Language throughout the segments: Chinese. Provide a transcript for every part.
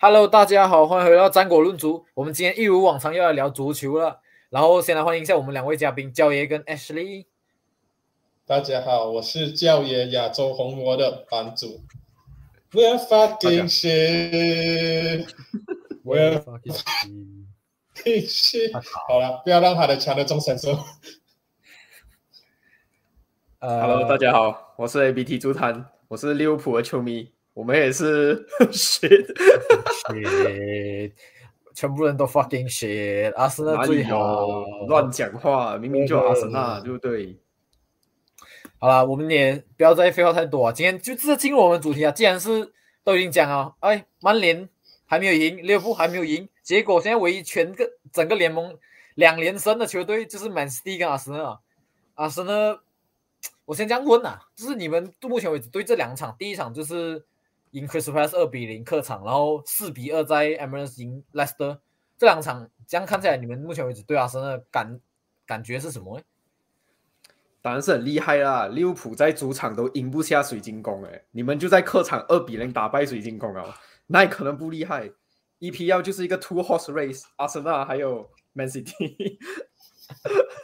Hello，大家好，欢迎回到战果论足。我们今天一如往常又要聊足球了。然后先来欢迎一下我们两位嘉宾，教爷跟 Ashley。大家好，我是教爷亚洲红魔的版主。We're fucking shit. We're fucking shit. 好了，不要让他的强的中神说。呃，Hello，大家好，我是 ABT 足坛，我是利物浦的球迷。我们也是 shit，全部人都 fucking shit，阿森纳最好，乱讲话，明明就阿森纳，对不对？好了，我们也不要再废话太多啊，今天就直接进入我们主题啊。既然是都已经讲了，哎，曼联还没有赢，利物浦还没有赢，结果现在唯一全个整个联盟两连胜的球队就是曼市跟阿森纳，阿森纳，我先这样问呐，就是你们到目前为止对这两场，第一场就是。赢 Crystal Palace 二比零客场，然后四比二在 e m i r a t s 赢 Leicester，这两场这样看起来，你们目前为止对阿森纳感感觉是什么？当然是很厉害啦！利物浦在主场都赢不下水晶宫，哎，你们就在客场二比零打败水晶宫啊，那也可能不厉害。EPL 就是一个 two horse race，阿森纳还有 Man City。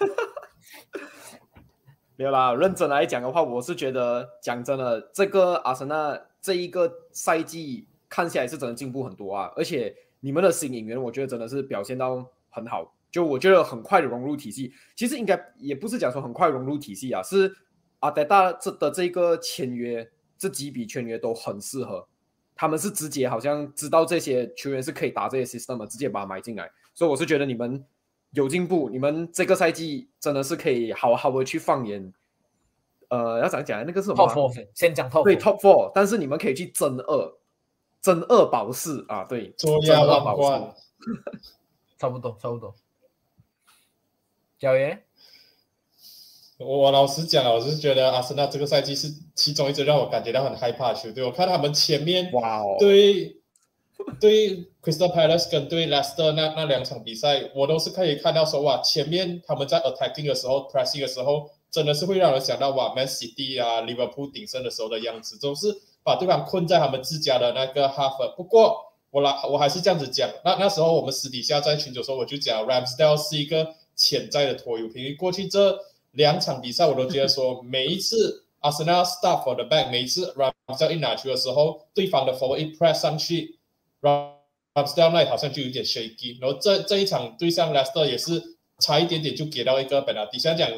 没有啦，认真来讲的话，我是觉得讲真的，这个阿森纳。这一个赛季看起来是真的进步很多啊，而且你们的新演员，我觉得真的是表现到很好，就我觉得很快的融入体系。其实应该也不是讲说很快融入体系啊，是阿德大这的这个签约，这几笔签约都很适合，他们是直接好像知道这些球员是可以打这些 system 直接把他买进来，所以我是觉得你们有进步，你们这个赛季真的是可以好好的去放眼。呃，要讲讲那个是什么？Top four，？先讲 top 对 top four，但是你们可以去争二，争二保四啊，对，争二保四，差不多，差不多。小爷，我老实讲我是觉得阿森纳这个赛季是其中一支让我感觉到很害怕的球队。我看他们前面哇哦，对对，Crystal Palace 跟对 Leicester 那那两场比赛，我都是可以看到说哇，前面他们在 attacking 的时候，pressing 的时候。真的是会让人想到哇，Man City 啊，Liverpool 顶升的时候的样子，总是把对方困在他们自家的那个 half。不过我来，我还是这样子讲。那那时候我们私底下在群组时候，我就讲 Ramsdale 是一个潜在的拖油瓶。过去这两场比赛，我都觉得说，每一次 Arsenal start for the back，每一次 Ramsdale 一拿球的时候，对方的 forward 一 press 上去，Ramsdale 那好像就有点 shaky。然后这这一场对上 Leicester 也是差一点点就给到一个本来底下讲。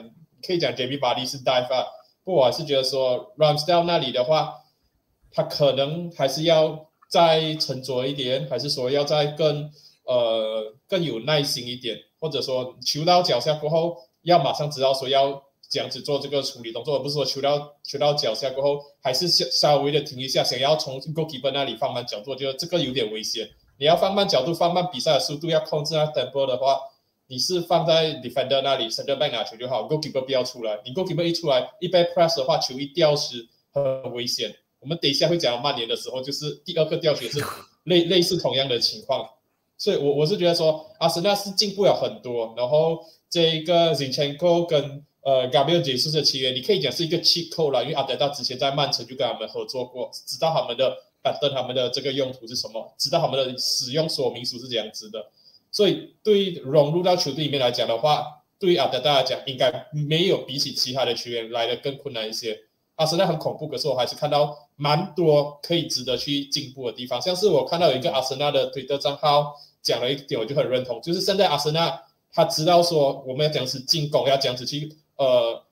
可以讲 JB 巴利是代发，不过我是觉得说 Ramsdale 那里的话，他可能还是要再沉着一点，还是说要再更呃更有耐心一点，或者说球到脚下过后要马上知道说要这样子做这个处理动作，而不是说球到球到脚下过后还是稍稍微的停一下，想要从 Goalkeeper 那里放慢角度，觉得这个有点危险。你要放慢角度，放慢比赛的速度，要控制那 tempo 的话。你是放在 defender 那里，center back 拿球就好，goalkeeper 不要出来。你 goalkeeper 一出来，一被 press 的话，球一掉失，很危险。我们等一下会讲到曼联的时候，就是第二个掉球是 类类似同样的情况。所以，我我是觉得说，阿森纳是进步了很多。然后，这一个 Zinchenko 跟呃 Gabriel Jesus 的契约，你可以讲是一个气扣了，因为阿德达之前在曼城就跟他们合作过，知道他们的板凳他们的这个用途是什么，知道他们的使用说明书是怎样子的。所以，对于融入到球队里面来讲的话，对于阿德达来讲，应该没有比起其他的球员来的更困难一些。阿森纳很恐怖，可是我还是看到蛮多可以值得去进步的地方。像是我看到有一个阿森纳的推特账号讲了一点，我就很认同，就是现在阿森纳他知道说我们要这样子进攻，要这样子去呃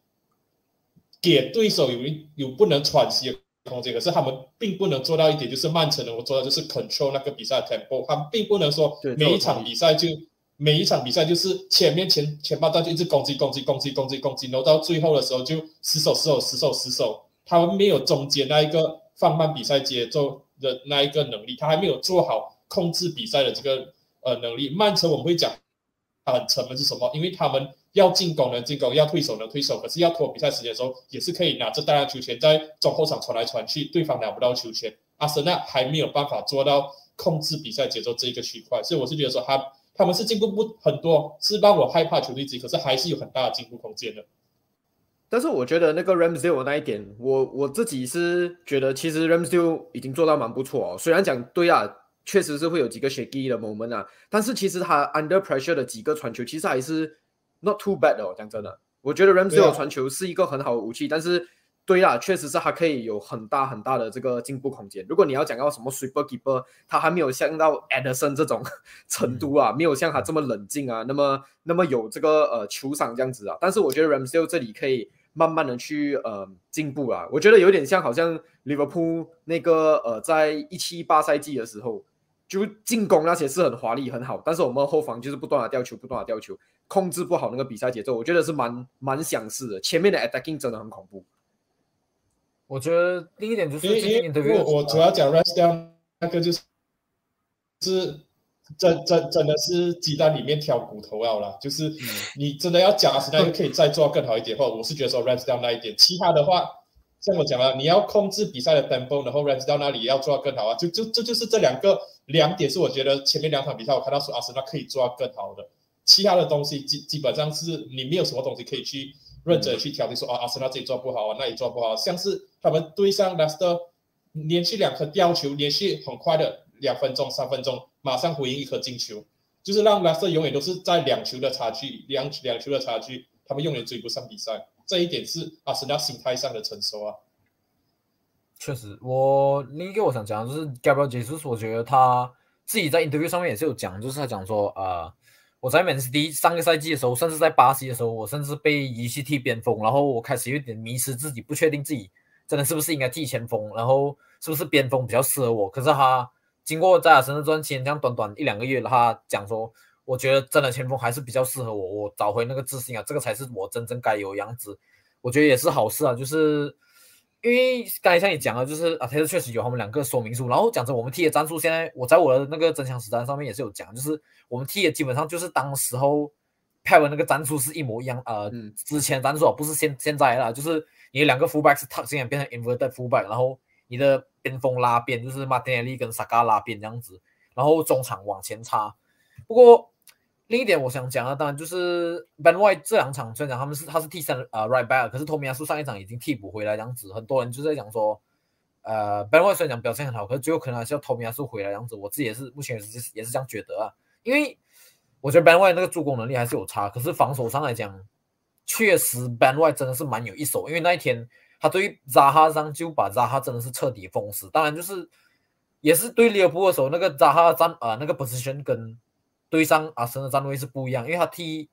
给对手有一有不能喘息。空间，可是他们并不能做到一点，就是曼城能够做到，就是 control 那个比赛 tempo。他们并不能说每一场比赛就每一场比赛就是前面前前半段就一直攻击攻击攻击攻击攻击，然后到最后的时候就死守死守死守死守。他们没有中间那一个放慢比赛节奏的那一个能力，他还没有做好控制比赛的这个呃能力。曼城我们会讲他很沉闷是什么？因为他们。要进攻能进攻，要退守能退守，可是要拖比赛时间的时候，也是可以拿着大量球权在中后场传来传去，对方拿不到球权。阿森纳还没有办法做到控制比赛节奏这一个区块，所以我是觉得说他他们是进步不很多，是让我害怕球队之一，可是还是有很大的进步空间的。但是我觉得那个 Ramsdale 那一点，我我自己是觉得其实 Ramsdale 已经做到蛮不错哦。虽然讲对啊，确实是会有几个 shaky 的 moment 啊。但是其实他 under pressure 的几个传球，其实还是 not too bad 哦。讲真的，我觉得 Ramsey 传球是一个很好的武器，但是。对啦，确实是他可以有很大很大的这个进步空间。如果你要讲到什么 super keeper，他还没有像到 Anderson 这种程度啊，没有像他这么冷静啊，那么那么有这个呃球商这样子啊。但是我觉得 Ramsey 这里可以慢慢的去呃进步啊。我觉得有点像好像 Liverpool 那个呃在一七八赛季的时候，就进攻那些是很华丽很好，但是我们后防就是不断的掉球，不断的掉球，控制不好那个比赛节奏。我觉得是蛮蛮相似的。前面的 attacking 真的很恐怖。我觉得第一点就是，我我主要讲 rest down 那个就是是真真真的是鸡蛋里面挑骨头要了，就是你真的要讲实在可以再做更好一点，或我是觉得说 rest down 那一点，其他的话像我讲了，你要控制比赛的 tempo，然后 rest down 那里要做到更好啊，就就这就是这两个两点是我觉得前面两场比赛我看到说阿森纳可以做到更好的，其他的东西基基本上是你没有什么东西可以去。认真去挑剔说啊，阿森纳这里做不好啊，那里做不好，像是他们对上莱斯特，连续两颗吊球，连续很快的两分钟、三分钟，马上回应一颗进球，就是让莱斯特永远都是在两球的差距，两两球的差距，他们永远追不上比赛。这一点是阿森纳心态上的成熟啊。确实，我另一个我想讲的就是 Gabriel Jesus，我觉得他自己在 interview 上面也是有讲，就是他讲说啊。我在曼 D 上个赛季的时候，甚至在巴西的时候，我甚至被遗弃踢边锋，然后我开始有点迷失自己，不确定自己真的是不是应该踢前锋，然后是不是边锋比较适合我。可是他经过在他身上赚钱，这样短短一两个月，他讲说，我觉得真的前锋还是比较适合我，我找回那个自信啊，这个才是我真正该有样子。我觉得也是好事啊，就是。因为刚才像你讲的，就是啊，他是确实有他们两个说明书。然后讲着我们 T 的战术，现在我在我的那个增强实战上面也是有讲，就是我们 T 的基本上就是当时候派文那个战术是一模一样。呃，之前战术不是现现在啦，就是你的两个 fullback 是 tuck 进变成 inverted fullback，然后你的边锋拉边就是马丁内利跟萨卡拉边这样子，然后中场往前插。不过。另一点我想讲的，当然就是 Ben White 这两场虽然讲他们是他是替三呃 right back，可是托米亚苏上一场已经替补回来这样子，很多人就在讲说，呃 Ben White 虽然讲表现很好，可是最后可能还是要托米亚苏回来这样子。我自己也是目前也是也是这样觉得啊，因为我觉得 Ben White 那个助攻能力还是有差，可是防守上来讲，确实 Ben White 真的是蛮有一手，因为那一天他对扎哈上就把扎哈真的是彻底封死。当然就是也是对利物浦的时候，那个扎哈站啊那个 position 跟。对上阿森的站位是不一样，因为他踢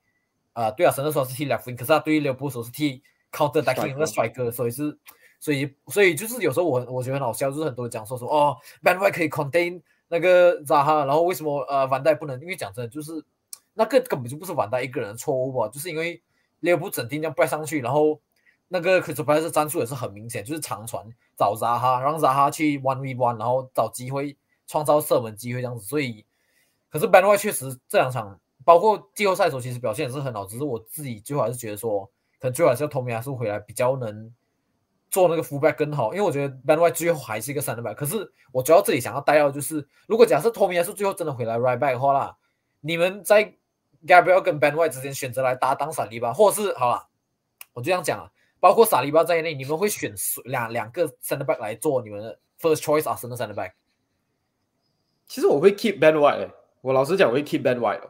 啊，对阿森的时候是踢 left wing，可是他对于利物浦时候是踢 counter attacking 的帅哥，所以是，所以所以就是有时候我我觉得很好笑，就是很多人讲说说哦，Ben White 可以 contain 那个扎哈，然后为什么呃万代不能？因为讲真的，就是那个根本就不是万代一个人的错误吧，就是因为利物浦整天这样掰上去，然后那个 Crystal Palace 战术也是很明显，就是长传找扎哈，让扎哈去 one v one，然后找机会创造射门机会这样子，所以。可是 Ben White 确实这两场，包括季后赛的时候，其实表现也是很好。只是我自己最后还是觉得说，可能最后还是要托米亚苏回来比较能做那个 fullback 更好。因为我觉得 Ben White 最后还是一个三 back。可是我主要这里想要带到就是，如果假设托米亚苏最后真的回来 right back 的话啦，你们在 Gabriel 跟 Ben White 之间选择来搭档萨利巴，或者是好了，我就这样讲啊，包括萨利巴在内，你们会选两两个 center back 来做你们的 first choice 啊，center back？其实我会 keep Ben White。我老实讲，我会 keep Ben White。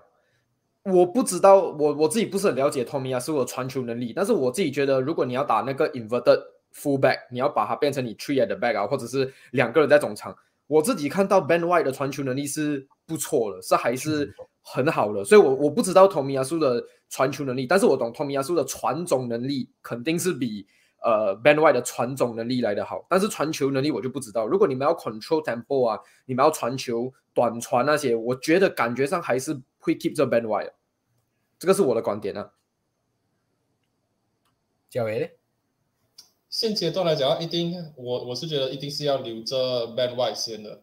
我不知道，我我自己不是很了解 Tommy 啊，是我传球能力。但是我自己觉得，如果你要打那个 inverted fullback，你要把它变成你 three at the back 啊，或者是两个人在中场，我自己看到 Ben White 的传球能力是不错的，是还是很好的。所以，我我不知道 Tommy 亚苏的传球能力，但是我懂 Tommy 亚苏的传总能力肯定是比。呃，Ben White 的传总能力来的好，但是传球能力我就不知道。如果你们要 control tempo 啊，你们要传球、短传那些，我觉得感觉上还是会 keep 着 Ben White。这个是我的观点啊。嘉伟，现阶段来讲，一定我我是觉得一定是要留着 Ben White 先的，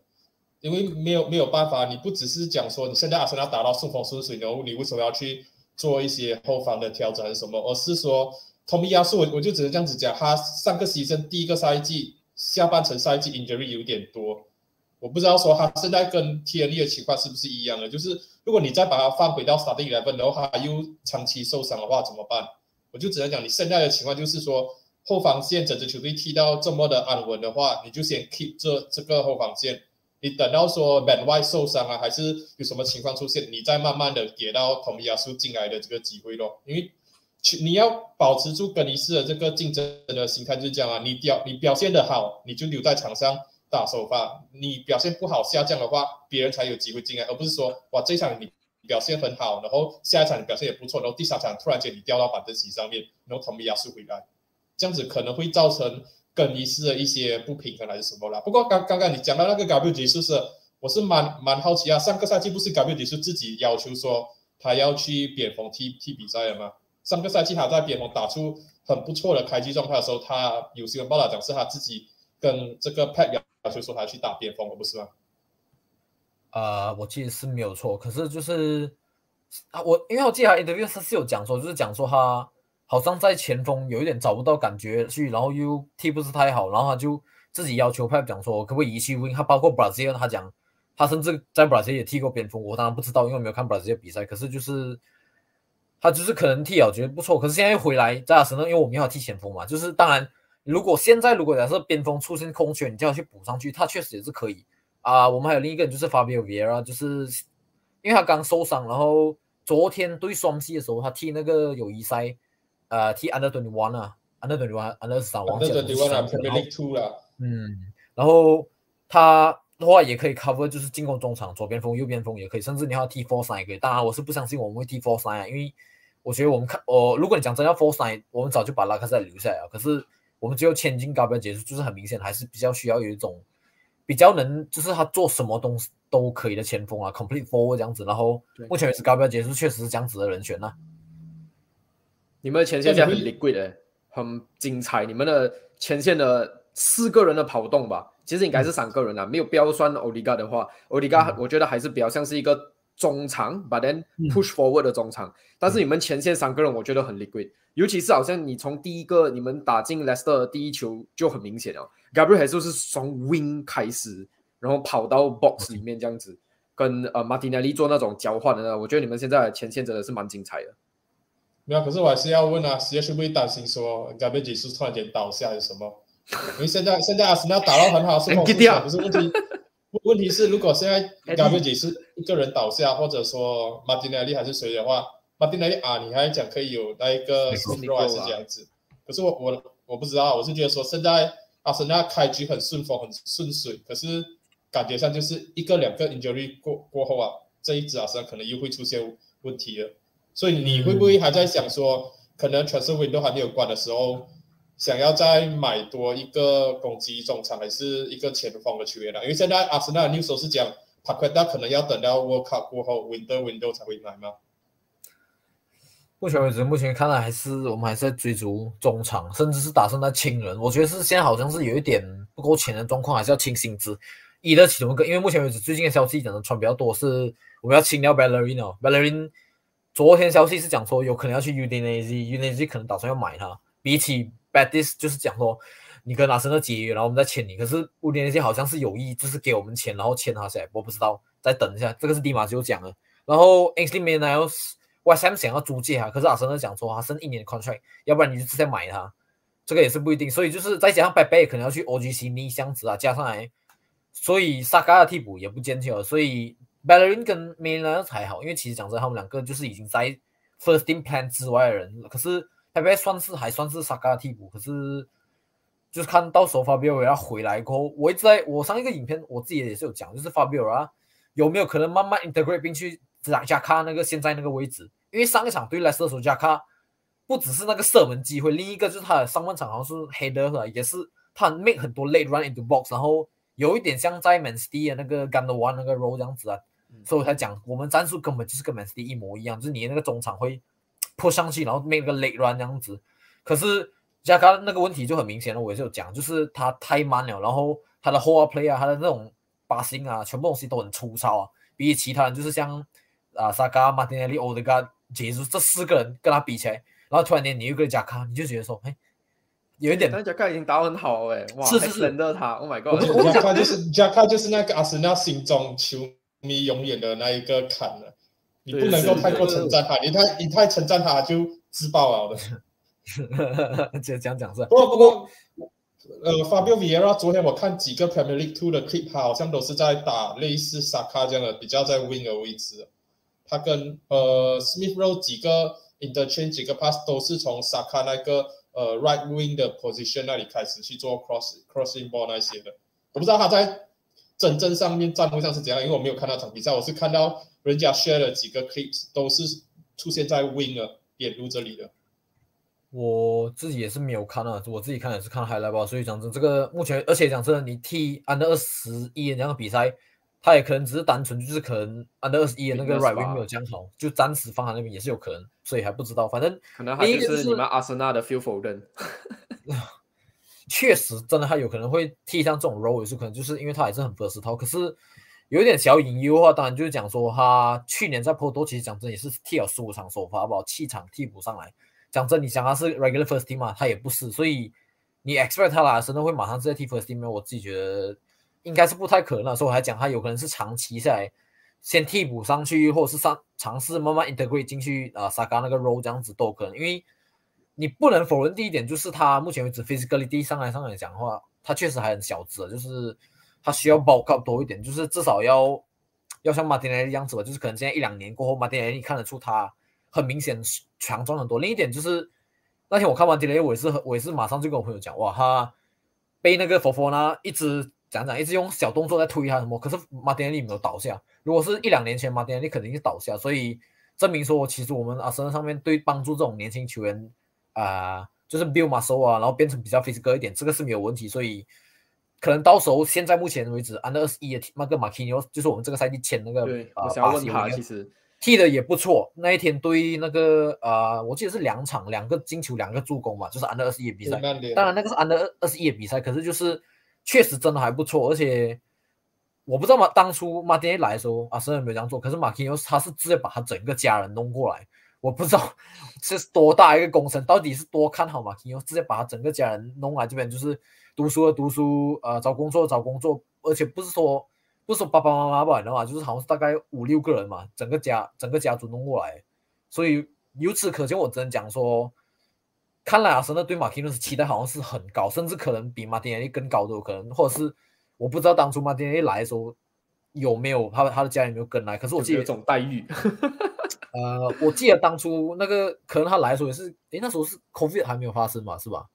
因为没有没有办法，你不只是讲说你现在阿森纳打到顺风顺水，然后你为什么要去做一些后方的调整还是什么，而是说。同米亚是我我就只能这样子讲，他上个赛季第一个赛季下半程赛季 injury 有点多，我不知道说他现在跟 T N E 的情况是不是一样的，就是如果你再把他放回到 starting eleven 的话，他又长期受伤的话怎么办？我就只能讲你现在的情况就是说后防线整支球队踢到这么的安稳的话，你就先 keep 这这个后防线，你等到说 Ben White 受伤啊，还是有什么情况出现，你再慢慢的给到同亚苏进来的这个机会咯。因为去你要保持住更衣室的这个竞争的心态，就是这样啊。你表你表现的好，你就留在场上打首发；你表现不好下降的话，别人才有机会进来，而不是说哇这场你表现很好，然后下一场你表现也不错，然后第三场突然间你掉到板凳席上面，然后同亚苏回来，这样子可能会造成。更衣室的一些不平衡还是什么啦？不过刚刚刚你讲到那个 W G 是不是？我是蛮蛮好奇啊。上个赛季不是 W G 是自己要求说他要去边锋踢踢比赛了吗？上个赛季他在边锋打出很不错的开机状态的时候，他有新闻报道讲是他自己跟这个 Pat 要求说他去打边锋，不是吗？啊，我记得是没有错。可是就是啊，我因为我记得他 interview 是有讲说，就是讲说他。好像在前锋有一点找不到感觉去，然后又踢不是太好，然后他就自己要求派讲说可不可以移去 win’。他包括 Brazil，他讲他甚至在 Brazil 也踢过边锋，我当然不知道，因为没有看 Brazil 比赛。可是就是他就是可能踢好觉得不错，可是现在又回来在阿森纳，因为我们要踢前锋嘛。就是当然，如果现在如果假设边锋出现空缺，你就要去补上去，他确实也是可以啊。我们还有另一个人就是 Fabio Vieira，就是因为他刚受伤，然后昨天对双 C 的时候他踢那个友谊赛。呃踢 under twenty one 啊，under twenty one，under 三忘记了。under twenty one 啊，Premier League two 了。嗯，然后他的话也可以 cover，就是进攻中场，左边锋、右边锋也可以，甚至你要踢 four side 也可以。当然，我是不相信我们会踢 four side 啊，因为我觉得我们看，我如果你讲真要 four side，我们早就把拉卡塞留下来了。可是我们只有千金高标结束，就是很明显还是比较需要有一种比较能，就是他做什么东西都可以的前锋啊，complete forward 这样子。然后目前为止高标结束确实是这样子的人选呐。你们的前线现在很 liquid 的，很精彩。你们的前线的四个人的跑动吧，其实应该是三个人啊，没有标算欧迪加的话，欧迪加我觉得还是比较像是一个中场，but then push forward 的中场。但是你们前线三个人，我觉得很 liquid，尤其是好像你从第一个你们打进 Leicester 第一球就很明显哦，Gabriel 还是是从 wing 开始，然后跑到 box 里面这样子，跟呃 Martinelli 做那种交换的呢，我觉得你们现在前线真的是蛮精彩的。没有，可是我还是要问啊，是不会担心说 Gabriel 是突然间倒下有什么？因为现在现在阿森纳打到很好，是不是问题？问题是如果现在 Gabriel 是一个人倒下，或者说马丁内利还是谁的话，马丁内利啊，你还讲可以有那一个 t r 是这样子。可是我我我不知道，我是觉得说现在阿森纳开局很顺风很顺水，可是感觉上就是一个两个 injury 过过后啊，这一支阿森纳可能又会出现问题了。所以你会不会还在想说，可能 transfer window 还没有关的时候，想要再买多一个攻击中场，还是一个前锋的球员呢？因为现在阿森纳 news 是讲，帕奎达可能要等到 World Cup 过后，window window 才会买吗？目前为止，目前看来还是我们还是在追逐中场，甚至是打算在清人。我觉得是现在好像是有一点不够钱的状况，还是要清薪资。一的其中一个，因为目前为止最近的消息讲的传比较多，是我们要清掉 Ballerino，Ballerin。昨天消息是讲说有可能要去 Udinese，Udinese 可能打算要买他。比起 Badis 就是讲说你跟阿森纳解约，然后我们再签你。可是威廉杰好像是有意，就是给我们钱，然后签他下来。我不知道，再等一下。这个是迪马就讲了。然后 Ainsley Manuel，West Ham 想要租借他，可是阿森纳讲说他剩一年的 contract，要不然你就直接买他。这个也是不一定。所以就是再加上 Bad Bay 可能要去 OGC 逆箱子啊，加上来，所以萨卡的替补也不坚强，所以。Ballerin 跟 m a n a 还好，因为其实讲真，他们两个就是已经在 First Team Plan 之外的人。可是 p a 算是还算是 Saka 的替补，可是就是看到时候 Fabio 要回来过后，我一直在我上一个影片我自己也是有讲，就是 Fabio 啊有没有可能慢慢 integrate 并去加加卡那个现在那个位置？因为上一场对来射手加卡不只是那个射门机会，另一个就是他的上半场好像是 header 也是他 make 很多 late run into box，然后有一点像在 Man City 的那个 Gun One 那个 role 这样子啊。所以我才讲，我们战术根本就是跟 Man City 一模一样，就是你那个中场会扑上去，然后 make 个 late run 这样子。可是加卡那个问题就很明显了，我也是有讲，就是他太慢了，然后他的 hold play 啊，他的那种把心啊，全部东西都很粗糙啊。比起其他人，就是像啊萨卡、马丁内利、欧德加、杰斯这四个人跟他比起来，然后突然间你又个加卡，你就觉得说，哎，有一点。但贾卡已经打很好哎，哇，是是忍着他，Oh my God！贾卡就是贾卡就是那个阿森纳心中球。迷永远的那一个坎了，你不能够太过称赞他，你太你太称赞他就自爆了的。这讲讲是。不过不过呃，Fabio Vieira 昨天我看几个 Premier League Two 的 clip，他好像都是在打类似 Saka 这样的比较在 wing 的位置。他跟呃 Smith Rowe 几个 interchange 几个 pass 都是从 Saka 那个呃 right wing 的 position 那里开始去做 cross crossing ball 那些的。我不知道他在真正上面战术上是怎样，因为我没有看到场比赛，我是看到人家 share 了几个 clips，都是出现在 wing 的点入这里的。我自己也是没有看啊，我自己看也是看 high level，所以讲真，这个目前，而且讲真的，你踢 under 二十一那个比赛，他也可能只是单纯就是可能 under 二十一的那个 right wing 没有讲好，就暂时放在那边也是有可能，所以还不知道。反正可能他就是你们阿森纳的 feel 否认。确实，真的他有可能会踢上这种 role，也是可能就是因为他也是很 versatile。可是有一点小隐忧的话，当然就是讲说他去年在 Po 多其实讲真也是踢了十五场首发，好七场替补上来。讲真，你想他是 regular first team 嘛？他也不是，所以你 expect 他来，真的会马上直接踢 first team？我自己觉得应该是不太可能。所以我还讲他有可能是长期下来先替补上去，或者是上尝试慢慢 integrate 进去啊，萨嘎那个 role 这样子都有可能。因为你不能否认第一点，就是他目前为止 physicality 上来上来讲的话，他确实还很小只，就是他需要 bulk up 多一点，就是至少要要像马丁内的样子吧，就是可能现在一两年过后，马丁内你看得出他。很明显强壮很多。另一点就是那天我看完迪雷，我也是我也是马上就跟我朋友讲，哇，他被那个佛佛呢一直讲讲，一直用小动作在推他什么。可是马丁内没有倒下。如果是一两年前，马丁内肯定是倒下。所以证明说，其实我们阿森纳上面对帮助这种年轻球员啊，就是 build muscle 啊，然后变成比较 physical 一点，这个是没有问题。所以可能到时候现在目前为止，under 二十一的那个马基尼奥，就是我们这个赛季签那个啊，我想问他其实。踢的也不错，那一天对那个呃，我记得是两场，两个进球，两个助攻嘛，就是 under 二十一比赛。当然那个是 under 二二十一的比赛，可是就是确实真的还不错，而且我不知道嘛，当初马丁来的时候啊，虽然没有这样做，可是马丁欧他是直接把他整个家人弄过来，我不知道这是多大一个工程，到底是多看好马丁欧，直接把他整个家人弄来这边，就是读书的读书，呃，找工作找工作，而且不是说。不是说爸爸妈妈吧的话，就是好像是大概五六个人嘛，整个家整个家族弄过来，所以由此可见，我只能讲说，看来阿森纳对马丁内斯期待好像是很高，甚至可能比马丁内利更高都有可能，或者是我不知道当初马丁内利来的时候有没有他他的家人有没有跟来，可是我记得这种待遇，呃，我记得当初那个可能他来的时候也是，诶，那时候是 COVID 还没有发生嘛，是吧？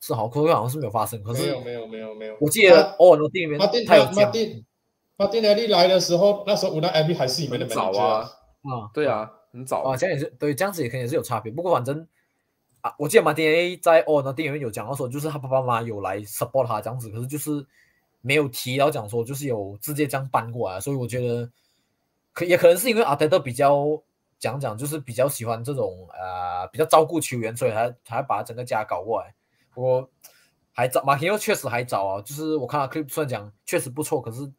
是好，COVID 好像是没有发生，可是没有没有没有没有，我记得哦，那电影里面他有讲。他丁内利来的时候，那时候我那 MV 还是你们的早啊，啊，对啊，很早啊，这样也是对，这样子也肯定是有差别。不过反正啊，我记得马丁内在哦，那电影院有讲到说，就是他爸爸妈妈有来 support 他这样子，可是就是没有提到讲说，就是有直接这样搬过来。所以我觉得可也可能是因为阿德德比较讲讲，就是比较喜欢这种呃比较照顾球员，所以才才把整个家搞过来。我还早，马丁又确实还早啊，就是我看他 clip 算讲确实不错，可是。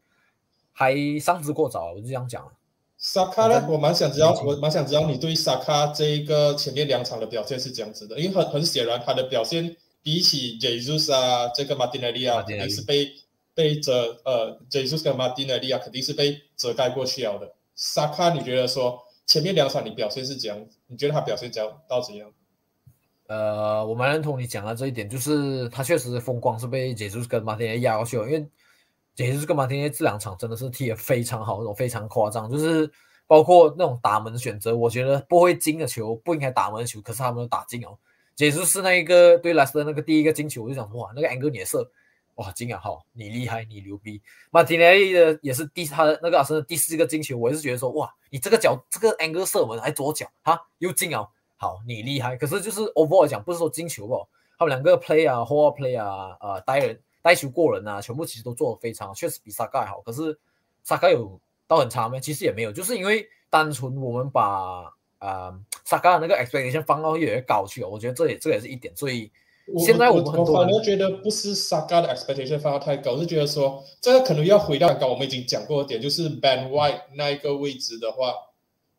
还上之过早，我就这样讲。萨卡呢？我蛮想知道，我蛮想知道你对萨卡这一个前面两场的表现是这样子的，因为很很显然他的表现比起 Jesus 啊，这个马丁内利亚肯定是被被遮呃，Jesus 跟马丁内利亚肯定是被遮盖过去了的。萨卡，你觉得说前面两场你表现是怎样？你觉得他表现怎样到怎样？呃，我蛮认同你讲的这一点，就是他确实风光是被 Jesus 跟马丁内利亚压过去了，因为。也就是跟马丁内这两场真的是踢得非常好，那种非常夸张，就是包括那种打门选择，我觉得不会进的球不应该打门的球，可是他们都打进哦。也就是那一个对莱斯特那个第一个进球，我就想哇，那个 angle 也射，哇，金啊，好，你厉害，你牛逼。马丁内的也是第他的那个阿森的第四个进球，我也是觉得说哇，你这个脚这个 angle 射门还左脚哈又进啊，好，你厉害。可是就是 overall 讲，不是说进球不，他们两个 play 啊，hold play 啊，呃，带人。带球过人啊，全部其实都做的非常，确实比萨盖好。可是萨盖有到很差吗？其实也没有，就是因为单纯我们把啊萨盖的那个 expectation 放到越来越高去了。我觉得这也这也是一点。所以现在我们我反而觉得不是萨盖的 expectation 放到太高，是觉得说这个可能要回到刚刚我们已经讲过的点，就是 Ben White 那一个位置的话，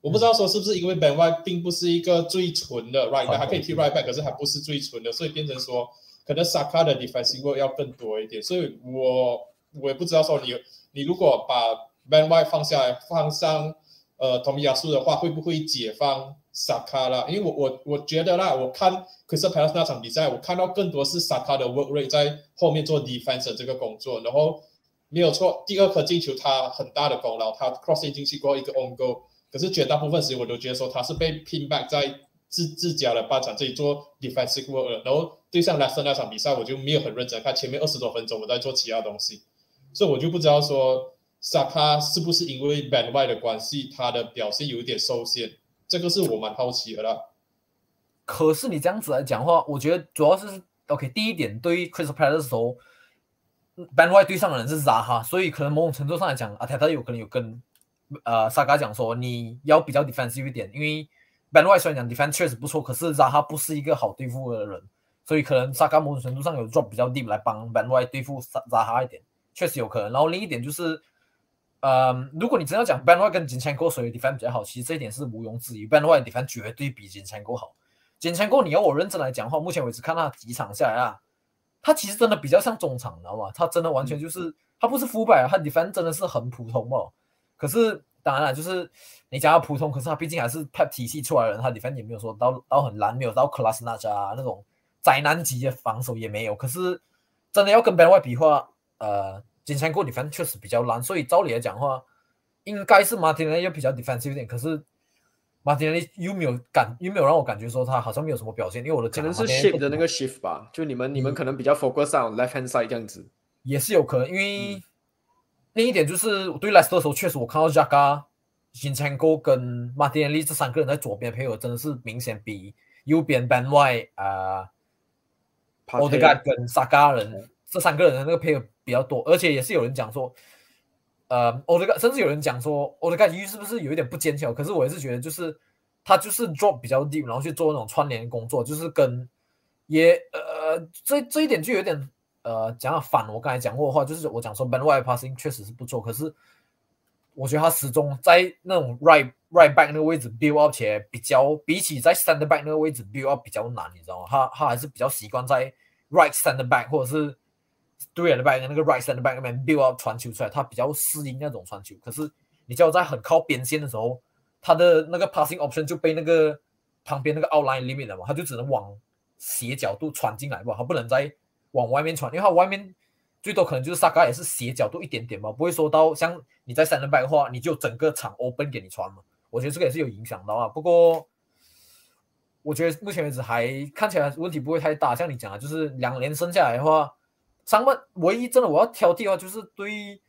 我不知道说是不是因为 Ben White 并不是一个最纯的 right back，还可以踢 right back，可是还不是最纯的，所以变成说。可能萨卡的 defensive 要更多一点，所以我我也不知道说你你如果把 Ben White 放下来放上呃同米亚苏的话，会不会解放萨卡啦，因为我我我觉得啦，我看 Crystal Palace 那场比赛，我看到更多是萨卡的 work rate 在后面做 defense 这个工作，然后没有错，第二颗进球他很大的功劳，他 crossing 进去过一个 on goal，可是绝大部分时间我都觉得说他是被 pin back 在自自家的半场这里做 defensive work，然后对上 last 那场比赛我就没有很认真看前面二十多分钟我在做其他东西，所以我就不知道说萨卡是不是因为 band 外的关系，他的表现有一点受限。这个是我蛮好奇的啦。可是你这样子来讲的话，我觉得主要是 OK。第一点，对于 Crystal Palace 的时候，Ben White 对上的人是 Zaha，所以可能某种程度上来讲，阿泰他有可能有跟呃萨嘎讲说，你要比较 defensive 一点，因为 Ben White 虽然讲 defense 确实不错，可是 Zaha 不是一个好对付的人，所以可能萨嘎某种程度上有 drop 比较 deep 来帮 Ben White 对付 Zaha 一点，确实有可能。然后另一点就是。嗯，如果你真要讲 Ben White 跟金钱哥谁的 defense 比较好，其实这一点是毋庸置疑，Ben White defense 绝对比金钱哥好。金钱哥，你要我认真来讲的话，目前为止看他几场下来啊，他其实真的比较像中场，你知道吗？他真的完全就是他不是腐败，他 defense 真的是很普通哦。可是当然了，就是你讲他普通，可是他毕竟还是 Pep 体系出来的人，他 defense 也没有说到到很烂，没有到 class 那家那种灾难级的防守也没有。可是真的要跟 Ben White 比话，呃。金钱哥 defense 确实比较烂，所以照理来讲的话，应该是马丁内要比较 defensive 一点。可是马丁内利又没有感，又没有让我感觉说他好像没有什么表现。因为我的可能是 shift 的那个 shift 吧，就你们你们可能比较 focus on left hand side 这样子，也是有可能。因为另一点就是我对 last 的时候，确实我看到 Jaga、金钱哥跟马丁内利这三个人在左边配合，真的是明显比右边 Ben White 啊、Odegaard 跟 Saka 人这三个人的那个配合。比较多，而且也是有人讲说，呃，我的甚至有人讲说，我的感觉是不是有一点不坚强？可是我也是觉得，就是他就是 drop 比较低，然后去做那种串联工作，就是跟也呃这这一点就有点呃讲反我刚才讲过的话，就是我讲说 Ben White passing 确实是不错，可是我觉得他始终在那种 right right back 那个位置 build up 起来比较比起在 stand back 那个位置 build up 比较难，你知道吗？他他还是比较习惯在 right stand back 或者是。对啊，那边那个 right side back 那边 build up 传球出来，他比较适应那种传球。可是你叫我在很靠边线的时候，他的那个 passing option 就被那个旁边那个 outline limit 了嘛，他就只能往斜角度传进来吧，他不能再往外面传，因为他外面最多可能就是萨卡也是斜角度一点点嘛，不会说到像你在 center back 的话，你就整个场 open 给你传嘛。我觉得这个也是有影响的啊。不过我觉得目前为止还看起来问题不会太大，像你讲的，就是两连胜下来的话。上半唯一真的我要挑剔的话，就是对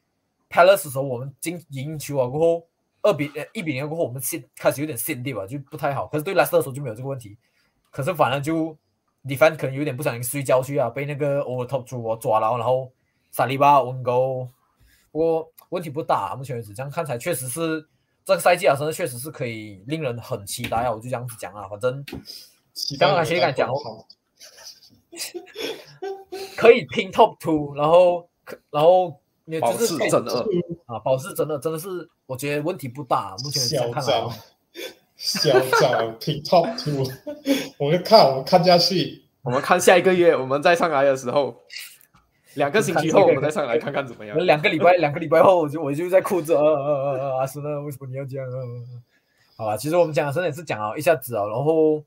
Palace 的时候，我们进赢球啊过后，二比呃一比零过后，我们陷开始有点陷地吧，就不太好。可是对 Leicester 时候就没有这个问题，可是反而就 defend 可能有点不小心睡觉去啊，被那个 over top 主我抓牢，然后萨利巴温勾，不过问题不大，目前为止这样看起来确实是这个赛季啊，真的确实是可以令人很期待啊，我就这样子讲啊，反正刚刚谁敢讲？可以拼 top two，然后然后也就是真的啊，保持真的真的是我觉得问题不大。目前嚣张，嚣张拼 top two，我们看我们看下去，我们看下一个月我们再上来的时候，两个星期后我们再上来看看怎么样。两个礼拜 两个礼拜后我就我就在哭着，阿斯纳？为什么你要这样？好吧，其实我们讲的真的是讲啊一下子啊，然后。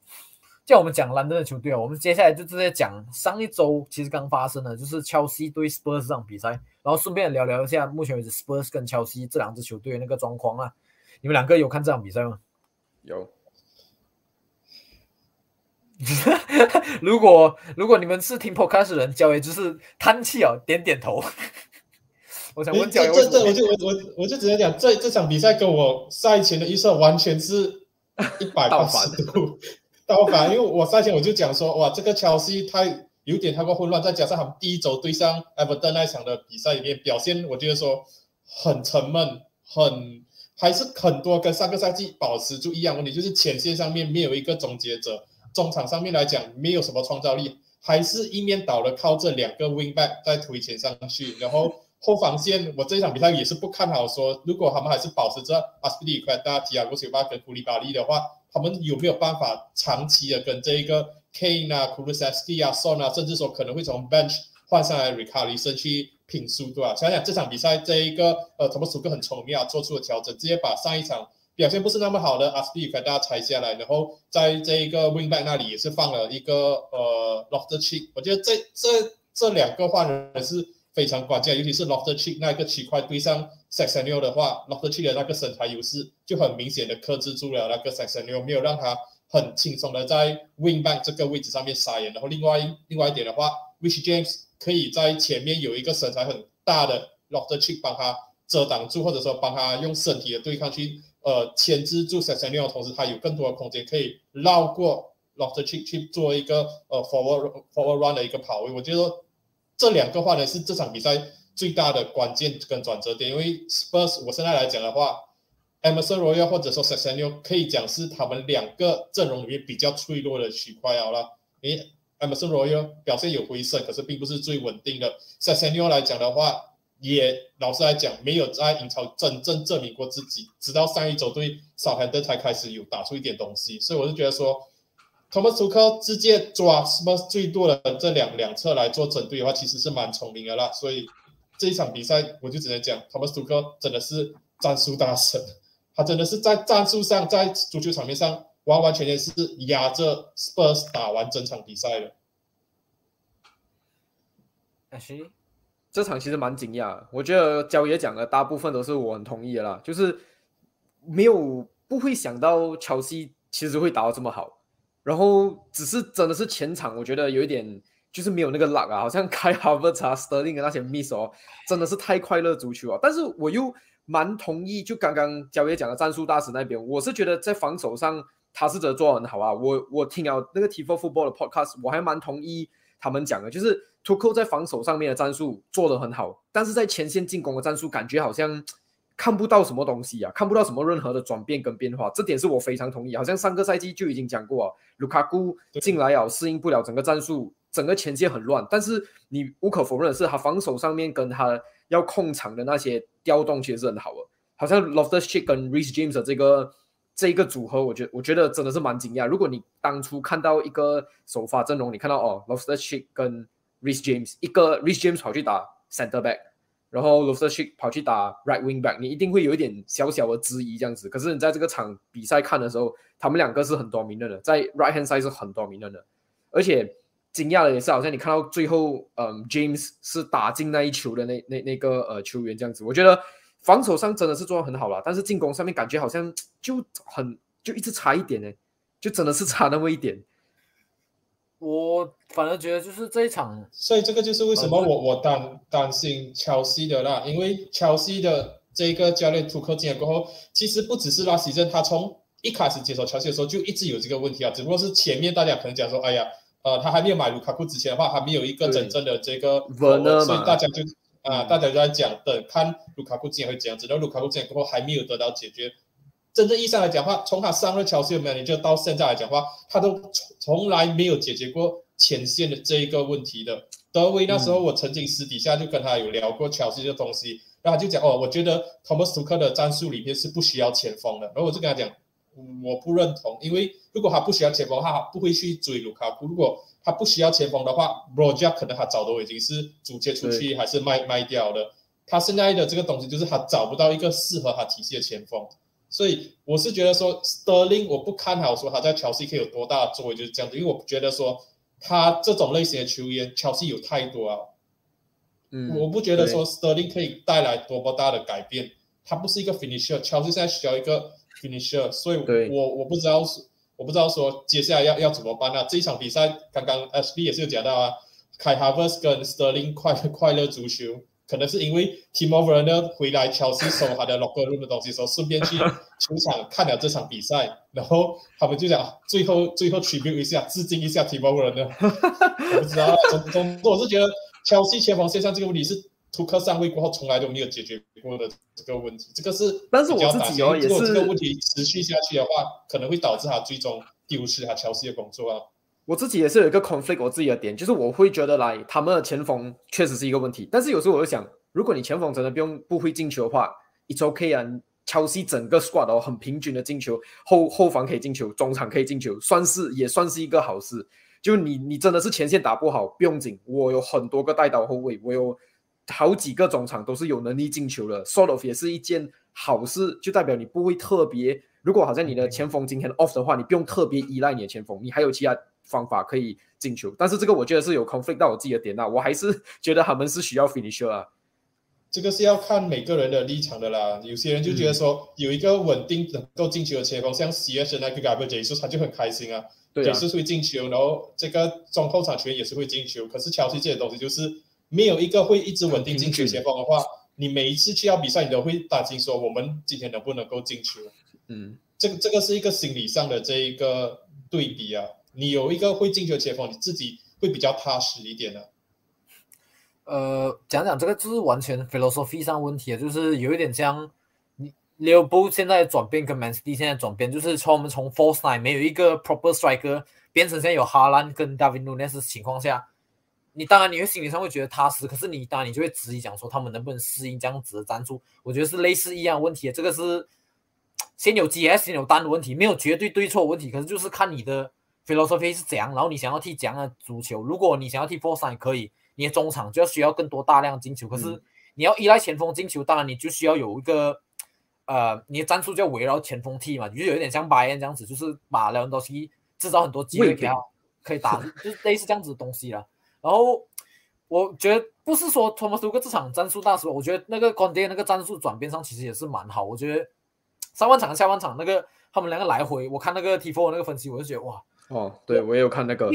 叫我们讲兰登的球队啊，我们接下来就直接讲上一周其实刚发生的，就是切尔西对 Spurs 这场比赛，然后顺便聊聊一下目前为止 Spurs 跟切尔西这两支球队那个状况啊。你们两个有看这场比赛吗？有。如果如果你们是听 Podcast 人，教练就是叹气哦，点点头。我想问教练，这这我就我我我就只能讲，这这场比赛跟我赛前的预测完全是一百八十度。倒反，因为我赛前我就讲说，哇，这个切西太有点太过混乱，再加上他们第一周对上埃弗顿那场的比赛里面表现，我觉得说很沉闷，很还是很多跟上个赛季保持住一样问题，就是前线上面没有一个终结者，中场上面来讲没有什么创造力，还是一面倒的靠这两个 wing back 在推前上去，然后后防线我这场比赛也是不看好，说如果他们还是保持着阿斯皮利奎达、提亚古西巴跟库里巴利的话。他们有没有办法长期的跟这一个 Kane 啊、Kulusevski 啊、Son 啊，甚至说可能会从 Bench 换上来 Ricardo 去拼速度啊？想想这场比赛这一个呃，托马斯克很聪明啊，做出了调整，直接把上一场表现不是那么好的阿斯蒂给大家拆下来，然后在这一个 wing back 那里也是放了一个呃 Lofter Cheek，我觉得这这这两个换人是非常关键，尤其是 LOFTER Chick 那个区块对上 Saxonio 的话 LOFTER Chick 的那个身材优势就很明显的克制住了那个 Saxonio，没有让他很轻松的在 wing back 这个位置上面撒野。然后另外另外一点的话，Rich James 可以在前面有一个身材很大的 LOFTER Chick 帮他遮挡住，或者说帮他用身体的对抗去。呃，牵制住 s a x o n 的同时，他有更多的空间可以绕过 Loftus 去去做一个呃 forward forward run 的一个跑位。我觉得这两个话呢是这场比赛最大的关键跟转折点。因为 Spurs 我现在来讲的话，Emerson Royal 或者说 s a x o 可以讲是他们两个阵容里面比较脆弱的区块好了。你 Emerson Royal 表现有回升，可是并不是最稳定的。s a x o 来讲的话。也老实来讲，没有在英超真正证明过自己，直到上一周对少汉顿才开始有打出一点东西。所以我就觉得说，托马斯图克直接抓什么最多的这两两侧来做针对的话，其实是蛮聪明的啦。所以这一场比赛，我就只能讲，托马斯图克真的是战术大神，他真的是在战术上，在足球场面上，完完全全是压着 Spurs 打完整场比赛的。阿西。这场其实蛮惊讶，我觉得焦爷讲的大部分都是我很同意的啦，就是没有不会想到乔西其实会打到这么好，然后只是真的是前场我觉得有一点就是没有那个浪啊，好像开哈弗查、斯特林的那些 miss 哦，真的是太快乐足球啊，但是我又蛮同意，就刚刚焦爷讲的战术大师那边，我是觉得在防守上他是真的做很好啊，我我听了那个 T Four Football 的 podcast，我还蛮同意他们讲的，就是。t o c o 在防守上面的战术做得很好，但是在前线进攻的战术感觉好像看不到什么东西啊，看不到什么任何的转变跟变化，这点是我非常同意。好像上个赛季就已经讲过，卢卡库进来啊，适应不了整个战术，整个前线很乱。但是你无可否认的是，他防守上面跟他要控场的那些调动其实是很好的。好像 Loftus Cheek 跟 Reece James 的这个这一个组合，我觉我觉得真的是蛮惊讶。如果你当初看到一个首发阵容，你看到哦，Loftus Cheek 跟 Rich James 一个 Rich James 跑去打 Center Back，然后 Loftus Cheek 跑去打 Right Wing Back，你一定会有一点小小的质疑这样子。可是你在这个场比赛看的时候，他们两个是很多名的，在 Right Hand Side 是很多名的，而且惊讶的也是，好像你看到最后，嗯，James 是打进那一球的那那那个呃球员这样子。我觉得防守上真的是做的很好了，但是进攻上面感觉好像就很就一直差一点呢，就真的是差那么一点。我反而觉得就是这一场，所以这个就是为什么我我担担心乔西的啦，因为乔西的这个教练图克进来过后，其实不只是拉希镇，他从一开始接手乔西的时候就一直有这个问题啊，只不过是前面大家可能讲说，哎呀，呃，他还没有买卢卡库之前的话，还没有一个真正的这个，所以大家就啊，大家就在讲等看卢卡库进来会怎样，直到卢卡库进来过后还没有得到解决。真正意义上来讲话，从他上任乔西有没有，你就到现在来讲话，他都从从来没有解决过前线的这一个问题的。德威那时候，我曾经私底下就跟他有聊过乔西的东西，然后他就讲哦，我觉得托马斯图克的战术里面是不需要前锋的。然后我就跟他讲，我不认同，因为如果他不需要前锋，他不会去追卢卡库。如果他不需要前锋的话，罗加可能他早都已经是租借出去，还是卖卖掉的。他现在的这个东西就是他找不到一个适合他体系的前锋。所以我是觉得说，Sterling 我不看好说他在乔西可以有多大的作为，就是这样子，因为我觉得说他这种类型的球员，乔西有太多啊，嗯，我不觉得说 Sterling 可以带来多么大的改变，他不是一个 finisher，乔西现在需要一个 finisher，所以我我不知道是我不知道说接下来要要怎么办呢？这一场比赛刚刚 SB 也是有讲到啊，凯哈弗斯跟 Sterling 快快乐足球。可能是因为 Team Over 呢回来乔西收他的 locker room 的东西时候，顺便去球场看了这场比赛，然后他们就讲最后最后 tribute 一下，致敬一下 Team Over 呢。我不知道，总总我是觉得乔西前锋线上这个问题是图克上位过后从来都没有解决过的这个问题，这个是但是我自己哦也是，如果这个问题持续下去的话，可能会导致他最终丢失他乔西的工作啊。我自己也是有一个 conflict，我自己的点就是我会觉得来他们的前锋确实是一个问题，但是有时候我就想，如果你前锋真的不用不会进球的话，it's OK 啊。乔西整个 squad 哦很平均的进球，后后防可以进球，中场可以进球，算是也算是一个好事。就你你真的是前线打不好不用紧，我有很多个带刀后卫，我有好几个中场都是有能力进球的，sort of 也是一件好事，就代表你不会特别如果好像你的前锋今天 off 的话，你不用特别依赖你的前锋，你还有其他方法可以进球。但是这个我觉得是有 conflict 到我自己的点那我还是觉得他们是需要 finisher 啊。这个是要看每个人的立场的啦。有些人就觉得说有一个稳定能够进球的前锋，像 C S 那个 Gabriel Jesus，他就很开心啊。对也是会进球，然后这个中后场球员也是会进球。可是乔西这些东西就是没有一个会一直稳定进球前锋的话，你每一次去到比赛，你都会担心说我们今天能不能够进球。嗯，这个这个是一个心理上的这一个对比啊。你有一个会进球前锋，你自己会比较踏实一点的。呃，讲讲这个就是完全 philosophy 上问题啊，就是有一点像你 Leo b 现在转变跟 Man City 现在转变，就是从我们从 Force Nine 没有一个 proper striker 变成现在有哈兰跟 David Nunes 情况下，你当然你会心理上会觉得踏实，可是你当然你就会质疑讲说他们能不能适应这样子的战术，我觉得是类似一样问题，这个是先有鸡还是先有蛋的问题，没有绝对对错问题，可是就是看你的 philosophy 是怎样，然后你想要踢怎样的足球，如果你想要踢 Force Nine 可以。你的中场就要需要更多大量进球，可是你要依赖前锋进球，当然你就需要有一个呃，你的战术就要围绕前锋踢嘛，就有一点像巴恩这样子，就是把两人东西制造很多机会给他可以打，就是类似这样子的东西了。然后我觉得不是说托马斯克这场战术大师，我觉得那个关键那个战术转变上其实也是蛮好。我觉得上半场下半场那个他们两个来回，我看那个 T four 那个分析，我就觉得哇，哦，对我也有看那个，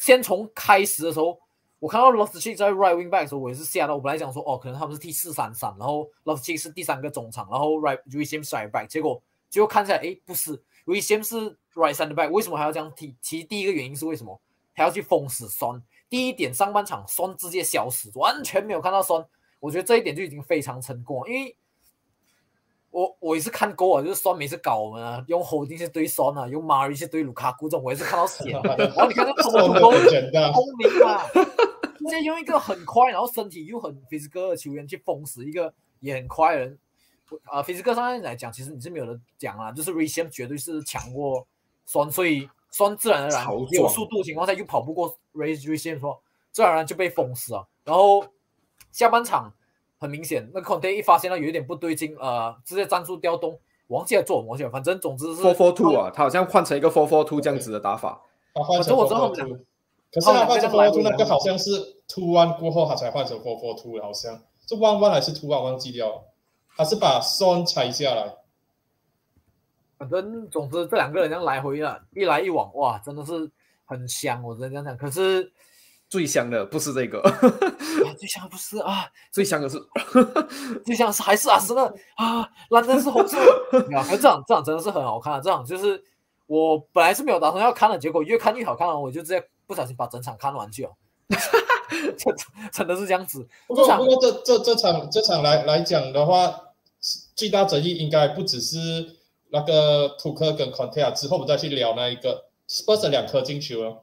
先从开始的时候。我看到 Loftus-Cheek 在 right wing back 的时候，我也是吓到。我本来想说，哦，可能他们是 T 四三三，然后 Loftus-Cheek 是第三个中场，然后 right William right back。结果结果看起来，哎，不是，William 是 right center back。为什么还要这样踢？其实第一个原因是为什么？还要去封死 Son。第一点，上半场 Son 直接消失，完全没有看到 Son。我觉得这一点就已经非常成功，因为我我也是看过啊，就是 Son 每次搞我们啊，用 Holding 去对 Son 啊，用 Mari 去对卢卡古这种，我也是看到血。然后你看他投球多聪明啊！直接用一个很快，然后身体又很 physical 的球员去封死一个也很快的人，啊，physical 上面来讲，其实你是没有的讲啊，就是 r e e m 绝对是强过酸，所以酸自然而然有速度情况下又跑不过 r e c e m 说自然而然就被封死了。然后下半场很明显，那 Conte 一发现到有一点不对劲，呃，直接战术调动，忘记了做魔选，反正总之是 four four two 啊，他好像换成一个 four four two 这样子的打法，反正我知道他们可是他换成 four two 那个好像是 two one 过后他才换成 four four two 好像。是 one one 还是 two one 忘记掉了，他是把 son 拆下来。反正总之这两个人这样来回了，一来一往，哇，真的是很香，我只能这样讲。可是最香的不是这个，最香的不是啊，最香的是 最香是还是阿森纳啊，蓝灯是红色。啊，这场这场真的是很好看，这场就是我本来是没有打算要看的，结果越看越好看了，我就直接。不小心把整场看完去了，真 真的是这样子。不过不过这这这场这场来来讲的话，最大争议应该不只是那个图克跟 Conte 之后，我们再去聊那一个 Spurs 两颗进球了。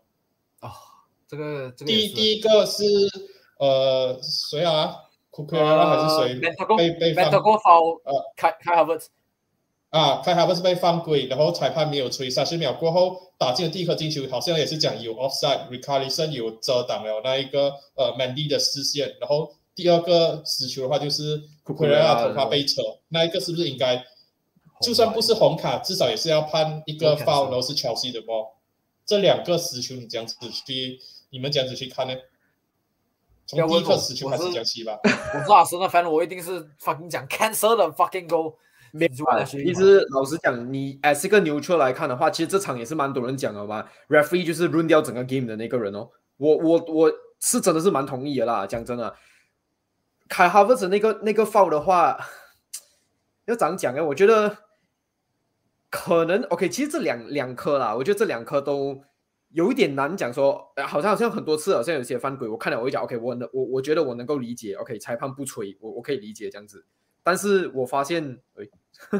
啊，这个第第一个是呃谁啊？库克还是谁被被放？呃，开开哈弗。啊，开哈不是被犯规，然后裁判没有吹，三十秒过后打进了第一颗进球，好像也是讲有 offside，Ricarlison 有遮挡了那一个呃 Mandy 的视线，然后第二个死球的话就是库克雷亚头发被扯，那一个是不是应该就算不是红卡，至少也是要判一个 foul，然后是乔西的不？这两个死球你这样子去，你们这样子去看呢？从第一刻死球开始讲起吧。我是阿森纳 fan，我一定是 fucking 讲 cancel 的 fucking goal。没错，其实老实讲，你 as 一个 neutral 来看的话，其实这场也是蛮多人讲的嘛。referee 就是 run 掉整个 game 的那个人哦。我我我是真的是蛮同意的啦。讲真的，凯哈弗茨那个那个 foul 的话，要怎样讲呢？我觉得可能 OK。其实这两两颗啦，我觉得这两颗都有一点难讲。说好像好像很多次，好像有些犯规，我看了我会讲 OK，我能我我觉得我能够理解。OK，裁判不吹，我我可以理解这样子。但是我发现，哎，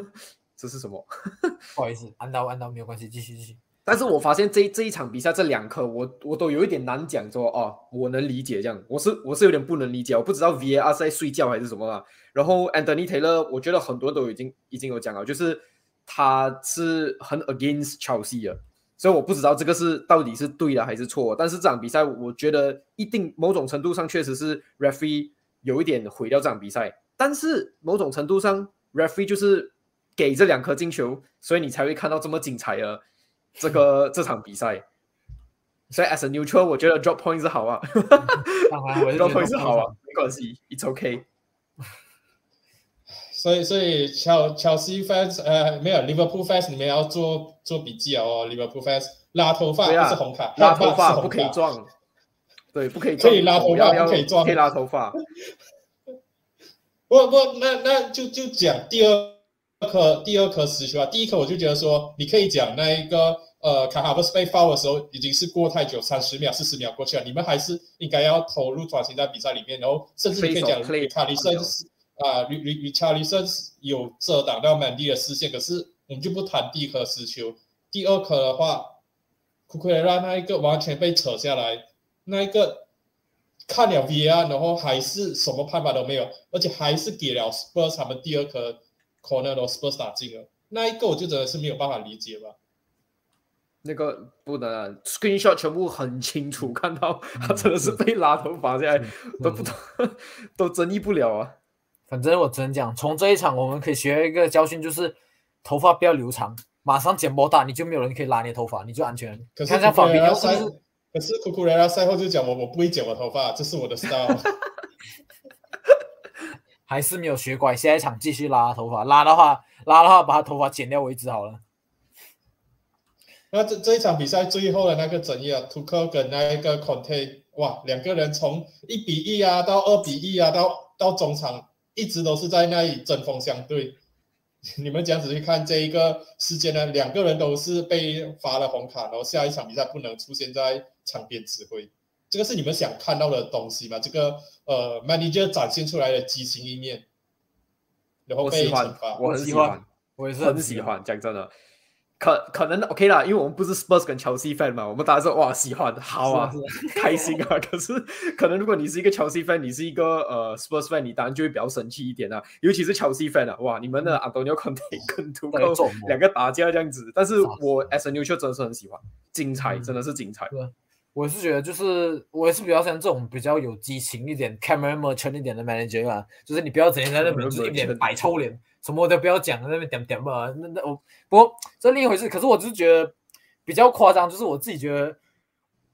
这是什么？不好意思，按到按到没有关系，继续继续。但是我发现这这一场比赛这两颗，我我都有一点难讲，说哦，我能理解这样，我是我是有点不能理解，我不知道 VAR 在睡觉还是什么啊。然后 Anthony Taylor，我觉得很多都已经已经有讲了，就是他是很 against Chelsea 的，所以我不知道这个是到底是对的还是错。但是这场比赛，我觉得一定某种程度上确实是 referee 有一点毁掉这场比赛。但是某种程度上，referee 就是给这两颗进球，所以你才会看到这么精彩的这个 这场比赛。所以 as a neutral，我觉得 drop point 是好啊，drop point 是好啊，没关系，it's okay。所以，所以乔乔西 fans，呃，没有 Liverpool fans，你们要做做笔记哦。Liverpool fans 拉头发不是红卡，拉头发不可以撞，对，不可以可以拉头发，不可以撞，可以拉头发。不不，那那就就讲第二颗第二颗石球啊。第一颗我就觉得说，你可以讲那一个呃，卡哈布斯被 foul 的时候已经是过太久，三十秒、四十秒过去了，你们还是应该要投入转型在比赛里面，然后甚至你可以讲卡里森是。啊，吕吕吕查理森有遮挡到满地的视线，可是我们就不谈第一颗失球，第二颗的话，库库雷拉那一个完全被扯下来，那一个看了 V R，然后还是什么判罚都没有，而且还是给了 Spurs 他们第二颗 corner 的 Spurs 打进了，那一个我就真的是没有办法理解吧。那个不能 screenshot 全部很清楚看到，他真的是被拉头发下来，都不懂，都争议不了啊。反正我只能讲，从这一场我们可以学一个教训，就是头发不要留长，马上剪波大，你就没有人可以拉你的头发，你就安全。可是可是库库雷拉赛后就讲我我不会剪我头发，这是我的 style。还是没有学乖，下一场继续拉头发，拉的话拉的话把他头发剪掉为止好了。那这这一场比赛最后的那个争议啊，图克跟那一个 Conte，哇，两个人从一比一啊到二比一啊到到中场。一直都是在那里针锋相对。你们这样子去看这一个事件呢，两个人都是被发了红卡，然后下一场比赛不能出现在场边指挥。这个是你们想看到的东西吗？这个呃，manager 展现出来的激情一面，然后被惩罚。我很喜欢，我也是很喜欢。讲真的。可可能 OK 啦，因为我们不是 Spurs 跟 Chelsea fan 嘛，我们大家说哇喜欢，好啊，开心啊。可是可能如果你是一个 Chelsea fan，你是一个呃 Spurs fan，你当然就会比较生气一点啊。尤其是 Chelsea fan 啊，哇，你们的 Antonio Conte 跟 Tuchel 两个打架这样子。但是我 as a neutral 真的是很喜欢，精彩，真的是精彩。我是觉得就是我也是比较像这种比较有激情一点、camera merchant 一点的 manager 啊，就是你不要整天在那边一脸摆臭脸。什么都不要讲，那边点点吧。那那我不过这另一回事。可是我只是觉得比较夸张，就是我自己觉得，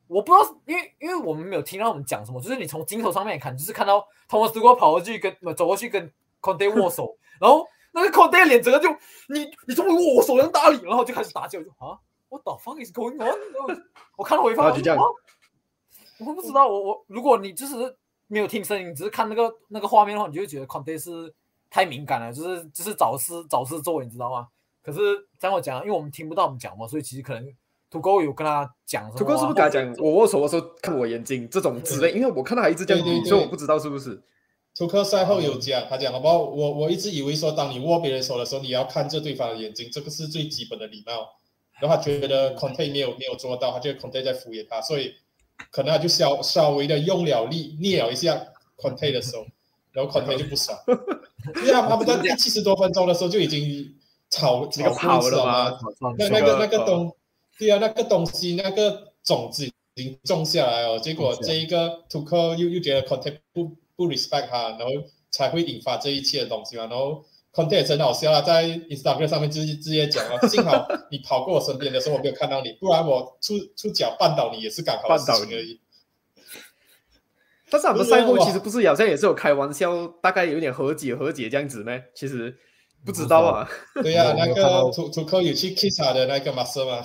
我不知道，因为因为我们没有听到我们讲什么，就是你从镜头上面看，就是看到托马斯过跑过去跟走过去跟 Conte 握手，然后那个 Conte 脸整个就你你怎么握手能打理，然后就开始打架，就啊，What the fuck is going on？我看到回放就这样，我不知道，我我如果你就是没有听声音，只是看那个那个画面的话，你就会觉得 Conte 是。太敏感了，就是就是找事找事做，你知道吗？可是像我讲，因为我们听不到我们讲嘛，所以其实可能土狗有跟他讲。土狗是不是跟他讲？我握手的时候看我眼睛这种之类，因为我看到他一直这样，所以我不知道是不是。土克赛后有讲，他讲好不好？我我一直以为说，当你握别人手的时候，你要看着对方的眼睛，这个是最基本的礼貌。然后他觉得 Conte 没有没有做到，他觉得 Conte 在敷衍他，所以可能他就稍稍微的用了力捏了一下 Conte 的手，然后 Conte 就不爽。因为他们在第七十多分钟的时候就已经吵吵跑了嘛，那那个那个东，对啊，那个东西那个种子已经种下来哦，结果这一个 to call 又又觉得 content 不不 respect 他，然后才会引发这一切的东西嘛，然后 content 很好笑啊，在 Instagram 上面直接直接讲啊，幸好你跑过我身边的时候我没有看到你，不然我出出脚绊倒你也是刚好绊倒而已。但是他们赛后其实不是好像也是有开玩笑，大概有点和解和解这样子咩？其实不知道啊。对呀，那个图图科有去 kiss 他的那个马斯吗？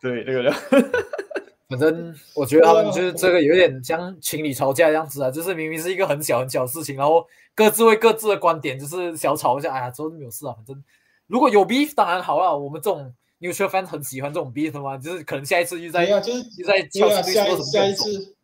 对，那个。反正我觉得他们就是这个有点像情侣吵架这样子啊，就是明明是一个很小很小的事情，然后各自为各自的观点就是小吵一下，哎呀，之后没有事啊。反正如果有 beef 当然好啊，我们这种 neutral fan 很喜欢这种 beef 嘛，就是可能下一次又在就是又在下下一次。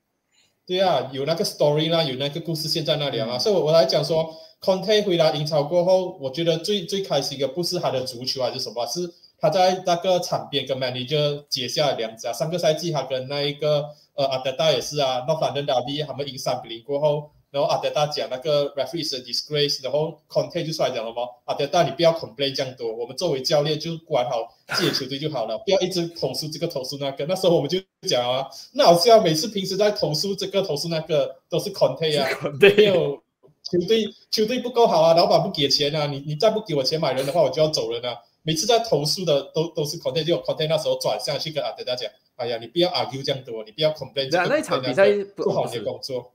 对啊，有那个 story 啦，有那个故事线在那里啊，所以，我我来讲说，Conte 回来英超过后，我觉得最最开心的不是他的足球还是什么，是他在那个场边跟 manager 结下了梁子啊。上个赛季他跟那一个呃阿德达也是啊，North London Derby 他们赢三比零过后。然后阿德大讲那个 referee 是 disgrace，然后 Conte 就出来讲了嘛，阿德大你不要 complain 这样多，我们作为教练就管好自己的球队就好了，不要一直投诉这个投诉那个。那时候我们就讲啊，那好像每次平时在投诉这个投诉那个都是 Conte 啊，没有球队球队不够好啊，老板不给钱啊，你你再不给我钱买人的话，我就要走人啊。每次在投诉的都都是 content，就 content 那时候转向去跟阿德大讲，哎呀，你不要 argue 这样多，你不要 complain。对啊，那场比赛不好的工作。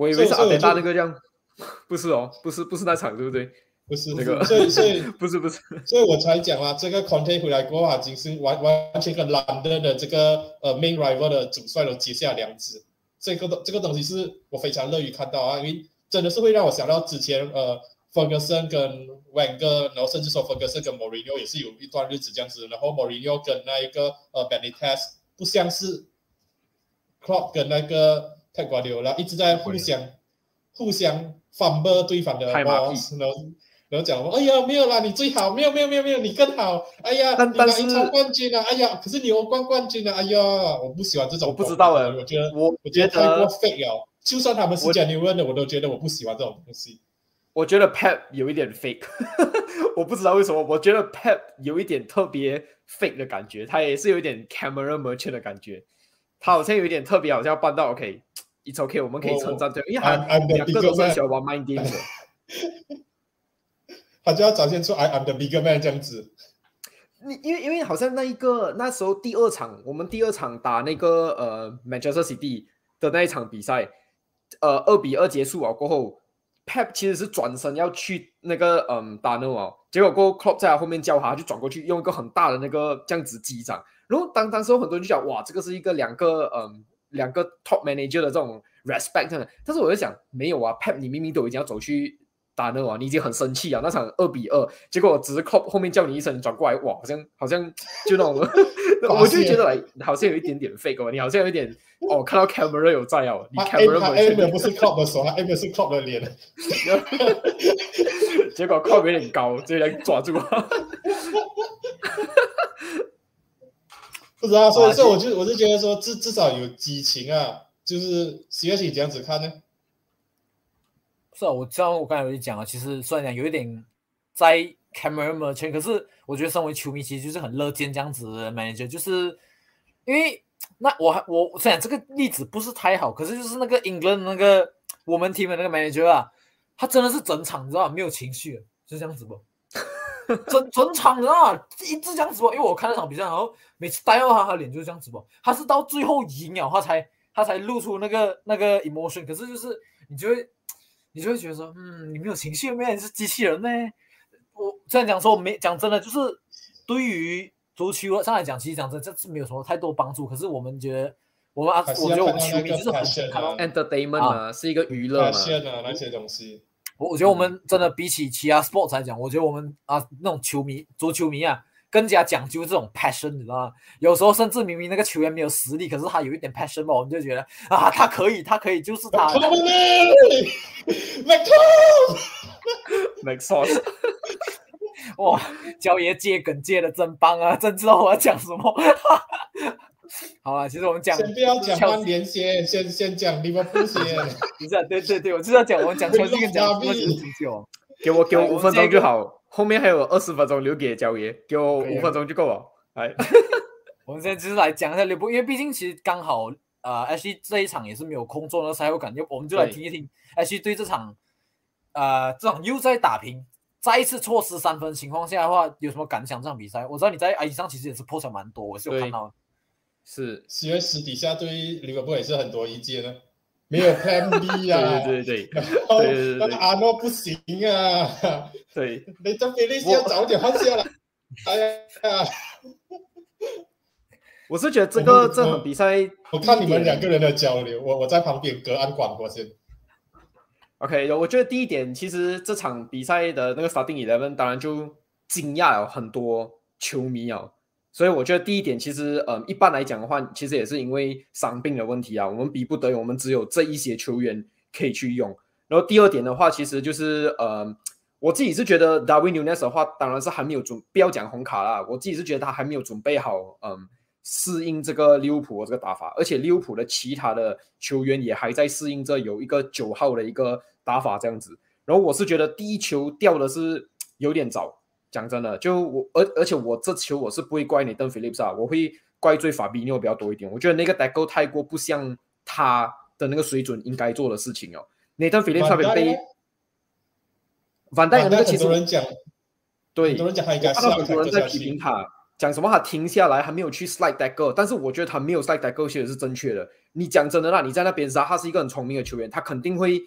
我以为是阿德大那个这样，不是哦，不是不是那场，对不对？不是那个，所以所以 不是不是，所以我才讲啊，这个 content 回来过后，已经是完完全跟兰德的这个呃 main rival 的主帅都结下梁子。这个东这个东西是我非常乐于看到啊，因为真的是会让我想到之前呃 Ferguson 跟 Wenger，然后甚至说 Ferguson 跟 Mourinho 也是有一段日子这样子，然后 Mourinho 跟那一个呃 Benitez 不像是 Klopp 跟那个泰瓜迪奥拉一直在互相互相反驳对方的 boss，然后。然后讲说，哎呀，没有啦，你最好，没有，没有，没有，没有，你更好。哎呀，你拿英超冠军了，哎呀，可是你欧冠冠军了，哎呀，我不喜欢这种。我不知道哎，我觉得我我觉得太过 fake 了。就算他们是讲牛润的，我都觉得我不喜欢这种东西。我觉得 Pep 有一点 fake，我不知道为什么，我觉得 Pep 有一点特别 fake 的感觉，他也是有一点 camera merchant 的感觉，他好像有一点特别，好像办到 OK，it's OK，我们可以称赞对，因为他两个都是喜欢玩 mind game 的。他就要展现出 I am the bigger man 这样子。你因为因为好像那一个那时候第二场，我们第二场打那个呃 Manchester City 的那一场比赛，呃二比二结束啊过后，Pep 其实是转身要去那个嗯打那啊，结果过后 Klopp 在他后面叫他，就转过去用一个很大的那个这样子击掌。然后当当时很多人就讲哇，这个是一个两个嗯两个 top manager 的这种 respect，但是我在想没有啊，Pep 你明明都已经要走去。打那啊，你已经很生气啊！那场二比二，结果只是 Cop 后面叫你一声转过来，哇，好像好像就那种，我就觉得来好像有一点点 fake 哦，你好像有一点哦，看到 camera 有在哦，你 camera 没有，不是 c o p 的手，他 M 是 c o p 的脸，结果 p 有点高，直接来抓住，不知道，所以所以我就我就觉得说至至少有激情啊，就是喜悦你这样子看呢。是啊，我知道我刚才有讲啊，其实虽然讲有一点在 camera merchant，可是我觉得身为球迷其实就是很乐见这样子的 manager，就是因为那我还我虽然这个例子不是太好，可是就是那个 England 那个我们 team 的那个 manager 啊，他真的是整场你知道没有情绪，就这样子不？整整场的啊一直这样子不？因为我看那场比赛，然后每次带到他，他脸就是这样子不？他是到最后一秒他才他才露出那个那个 emotion，可是就是你就会。你就会觉得说，嗯，你没有情绪，没有是机器人呢。我这样讲说，没讲真的，就是对于足球上来讲，其实讲真，这是没有什么太多帮助。可是我们觉得，我们啊，我觉得我们球迷就是很看到 entertainment 啊，是一个娱乐嘛，那些东西。我我觉得我们真的比起其他 sports 来讲，我觉得我们啊那种球迷，足球迷啊。更加讲究这种 passion，你知道吗？有时候甚至明明那个球员没有实力，可是他有一点 passion 嘛，我们就觉得啊，他可以，他可以，就是他。Make sense。哇，焦爷接梗接的真棒啊！真知道我要讲什么。好了，其实我们讲，先不要讲曼联先，先先讲利物浦先。不是，对对对，我就是要讲，我们讲球 星跟讲足球。给我给我五分钟就好。后面还有二十分钟留给焦爷，给我五分钟就够了。来，我们现在只是来讲一下刘波，因为毕竟其实刚好呃，H 这一场也是没有空做那个赛后感，就我们就来听一听 H 对这场呃这场又在打平，再一次错失三分情况下的话，有什么感想？这场比赛，我知道你在 I 上其实也是破产蛮多，我是有看到。是，因为私底下对利物浦也是很多意见呢。没有 Plan B 啊！对对对对，那个阿诺不行啊！对，你这菲利斯要早点放下了。哎呀，我是觉得这个这场比赛，我看你们两个人的交流，我我在旁边隔岸观火先。OK，我觉得第一点，其实这场比赛的那个 Starting Eleven 当然就惊讶了很多球迷啊。所以我觉得第一点，其实呃，一般来讲的话，其实也是因为伤病的问题啊，我们逼不得已，我们只有这一些球员可以去用。然后第二点的话，其实就是呃，我自己是觉得 Darwin Nunes 的话，当然是还没有准，不要讲红卡啦，我自己是觉得他还没有准备好，嗯，适应这个利物浦的这个打法，而且利物浦的其他的球员也还在适应着有一个九号的一个打法这样子。然后我是觉得第一球掉的是有点早。讲真的，就我，而而且我这球我是不会怪你邓菲利普斯啊，我会怪罪法比尼奥比较多一点。我觉得那个代沟太过不像他的那个水准应该做的事情哦。Nathan Phillips 那边被反戴那个其实很多人讲，对，很多人讲他应该看到很多人在批评他，讲什么他停下来还没有去 slide that go，但是我觉得他没有 slide that go 写的是正确的。你讲真的啦，你在那边杀，他是一个很聪明的球员，他肯定会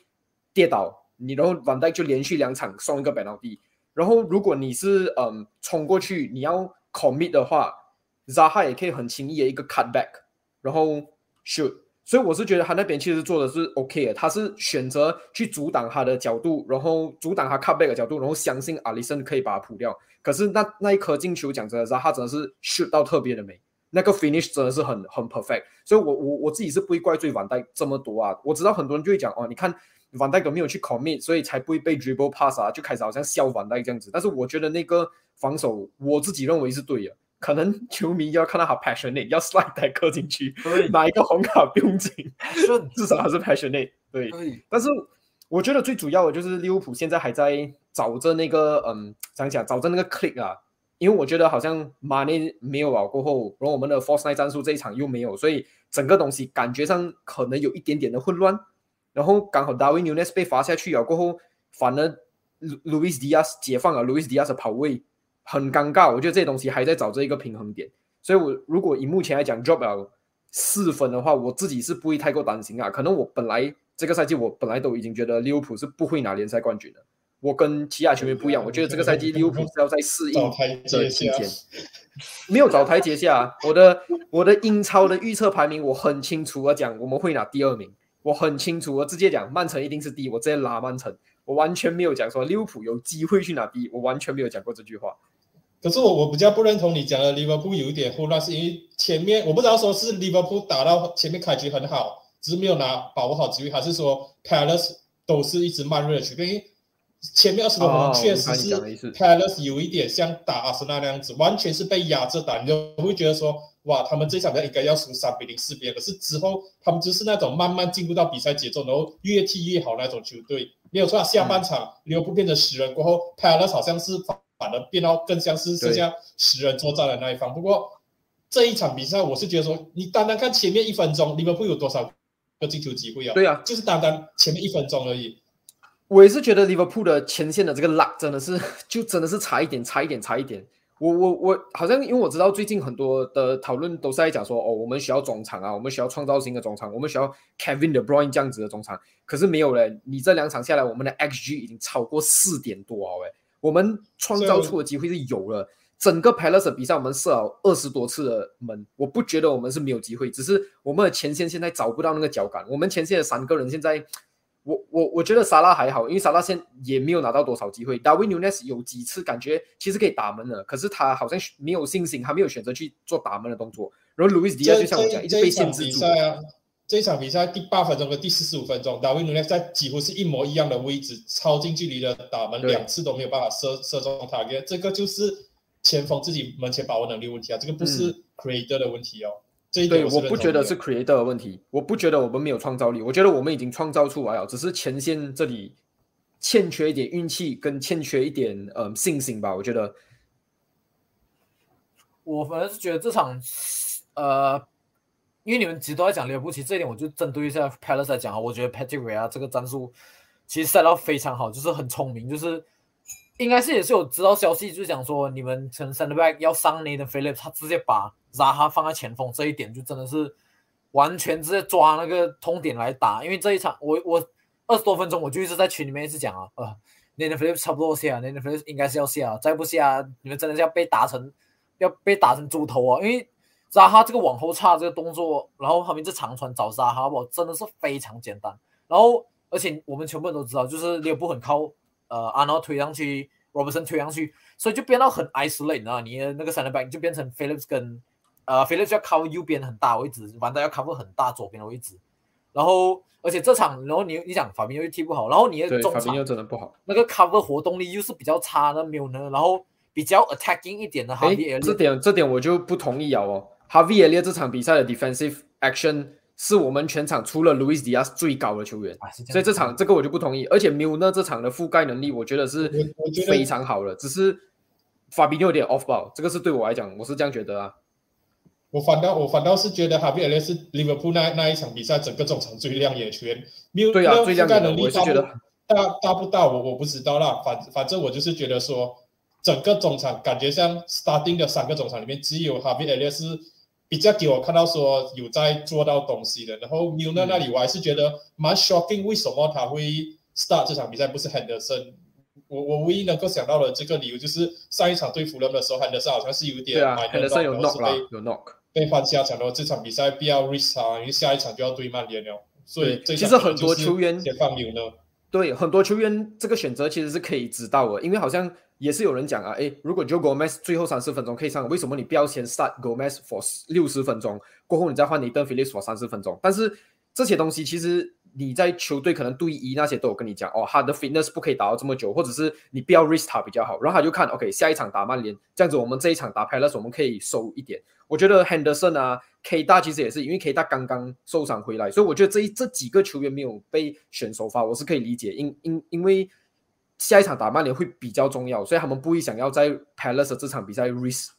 跌倒，你然后反戴就连续两场送一个板到地，然后如果你是嗯冲过去你要 commit 的话，Zaha 也可以很轻易的一个 cut back，然后 shoot。所以我是觉得他那边其实做的是 OK 的，他是选择去阻挡他的角度，然后阻挡他 cut back 的角度，然后相信阿里森可以把他扑掉。可是那那一颗进球讲真的，他真的是 shoot 到特别的美，那个 finish 真的是很很 perfect。所以我我我自己是不会怪罪万代这么多啊。我知道很多人就会讲哦，你看万代都没有去 commit，所以才不会被 dribble pass 啊，就开始好像笑万代这样子。但是我觉得那个防守，我自己认为是对的。可能球迷要看到他 passionate，要 slide 带刻进去，拿一个红卡不用紧，至少他是 passionate。对，但是我觉得最主要的就是利物浦现在还在找着那个，嗯，怎样讲，找着那个 click 啊。因为我觉得好像 money 没有了过后，然后我们的 force night 战术这一场又没有，所以整个东西感觉上可能有一点点的混乱。然后刚好 Darwin Nunes 被罚下去了过后，反而 Luis Diaz 解放了 Luis Diaz 的跑位。很尴尬，我觉得这些东西还在找这一个平衡点，所以，我如果以目前来讲 drop 了四分的话，我自己是不会太过担心啊。可能我本来这个赛季我本来都已经觉得利物浦是不会拿联赛冠军的。我跟其他球员不一样，我觉得这个赛季利物浦是要在适应的期间，没有找台阶下。我的我的英超的预测排名我很清楚的讲，我们会拿第二名，我很清楚我直接讲曼城一定是第一，我直接拉曼城，我完全没有讲说利物浦有机会去拿第一，我完全没有讲过这句话。可是我我比较不认同你讲的利物浦有一点混乱，是因为前面我不知道说是利物浦打到前面开局很好，只是没有拿把握好机会，还是说 Palace 都是一直慢热区？因为前面二十多分钟确实是 Palace 有一点像打阿森纳那样子，完全是被压着打，你就会觉得说哇，他们这场比赛应该要输三比零四比。可是之后他们就是那种慢慢进入到比赛节奏，然后越踢越好那种球队。没有错，下半场利物浦变成十人过后，Palace 好像是。反而变到更像是剩下十人作战的那一方。不过这一场比赛，我是觉得说，你单单看前面一分钟，利物浦有多少个进球机会啊？对啊，就是单单前面一分钟而已。我也是觉得利物浦的前线的这个 luck 真的是，就真的是差一点，差一点，差一点。我我我好像因为我知道最近很多的讨论都是在讲说，哦，我们需要中场啊，我们需要创造性的中场，我们需要 Kevin De Bruyne 这样子的中场。可是没有嘞，你这两场下来，我们的 XG 已经超过四点多哦，哎。我们创造出的机会是有了，整个 Palace 比赛我们射了二十多次的门，我不觉得我们是没有机会，只是我们的前线现在找不到那个脚感。我们前线的三个人现在，我我我觉得萨拉还好，因为萨拉现也没有拿到多少机会。Darwin Nunes 有几次感觉其实可以打门了，可是他好像没有信心，他没有选择去做打门的动作。然后 Luis Diaz 就像我讲，一直被限制住。这场比赛第八分钟和第四十五分钟，达维努内在几乎是一模一样的位置，超近距离的打门，两次都没有办法射射中他。这个就是前锋自己门前把握能力问题啊，这个不是 creator 的问题哦。这一对，我不觉得是 creator 的问题，我不觉得我们没有创造力，我觉得我们已经创造出来了，只是前线这里欠缺一点运气，跟欠缺一点呃信心吧。我觉得，我反正是觉得这场呃。因为你们其实都在讲利物浦，其实这一点我就针对一下 Palace 来讲啊，我觉得 Patrick Vieira 这个战术其实赛到非常好，就是很聪明，就是应该是也是有知道消息，就是讲说你们成 Center Back 要上 Nathan Phillips，他直接把 Zaha 放在前锋，这一点就真的是完全直接抓那个痛点来打。因为这一场我我二十多分钟我就一直在群里面一直讲啊，呃，Nathan Phillips 差不多下，Nathan Phillips 应该是要下，再不下你们真的是要被打成要被打成猪头啊，因为。扎哈这个往后插这个动作，然后后面这长传找扎哈，不真的是非常简单。然后而且我们全部人都知道，就是利物浦很靠呃阿诺推上去，Robertson 推上去，所以就变到很 isolate 啊。你的那个 center back 就变成 Phillips 跟呃 Phillips 要靠右边很大位置，完蛋要 cover 很大左边的位置。然后而且这场，然后你你想法宾又踢不好，然后你的中场又真的不好，那个 cover 活动力又是比较差的，没有呢。然后比较 attacking 一点的哈，这点这点我就不同意啊哦。哈维尔列这场比赛的 defensive action 是我们全场除了 Luis Diaz 最高的球员，所以这场这个我就不同意。而且 Milner 这场的覆盖能力，我觉得是非常好的，只是法比有点 off ball，这个是对我来讲，我是这样觉得啊。我反倒我反倒是觉得哈比尔是利物浦那那一场比赛整个中场最亮眼球员，没有对啊，最亮眼能力大不大大不大，我我不知道啦。反反正我就是觉得说，整个中场感觉像 starting 的三个中场里面，只有哈比尔是比较给我看到说有在做到东西的。然后 Milner 那里我还是觉得蛮 shocking，为什么他会 start 这场比赛不是 Henderson？我我唯一能够想到的这个理由就是上一场对湖人的时候，Henderson 好像是有点买的到，然后是被有 knock 被换下场，的话这场比赛必要 risk 啊，因为下一场就要对曼联了。所以其实很多球员先放牛呢。对，很多球员这个选择其实是可以知道的，因为好像也是有人讲啊，诶，如果 Joe Gomez 最后三十分钟可以上，为什么你不要先 start Gomez for 六十分钟，过后你再换你 Den Phillips for 三十分钟？但是这些东西其实。你在球队可能对一那些都有跟你讲哦，他的 fitness 不可以打到这么久，或者是你不要 risk 他比较好。然后他就看 OK，下一场打曼联，这样子我们这一场打 Palace 我们可以收一点。我觉得 Henderson 啊，K 大其实也是因为 K 大刚刚受伤回来，所以我觉得这一这几个球员没有被选首发，我是可以理解。因因因为下一场打曼联会比较重要，所以他们不会想要在 Palace 这场比赛 risk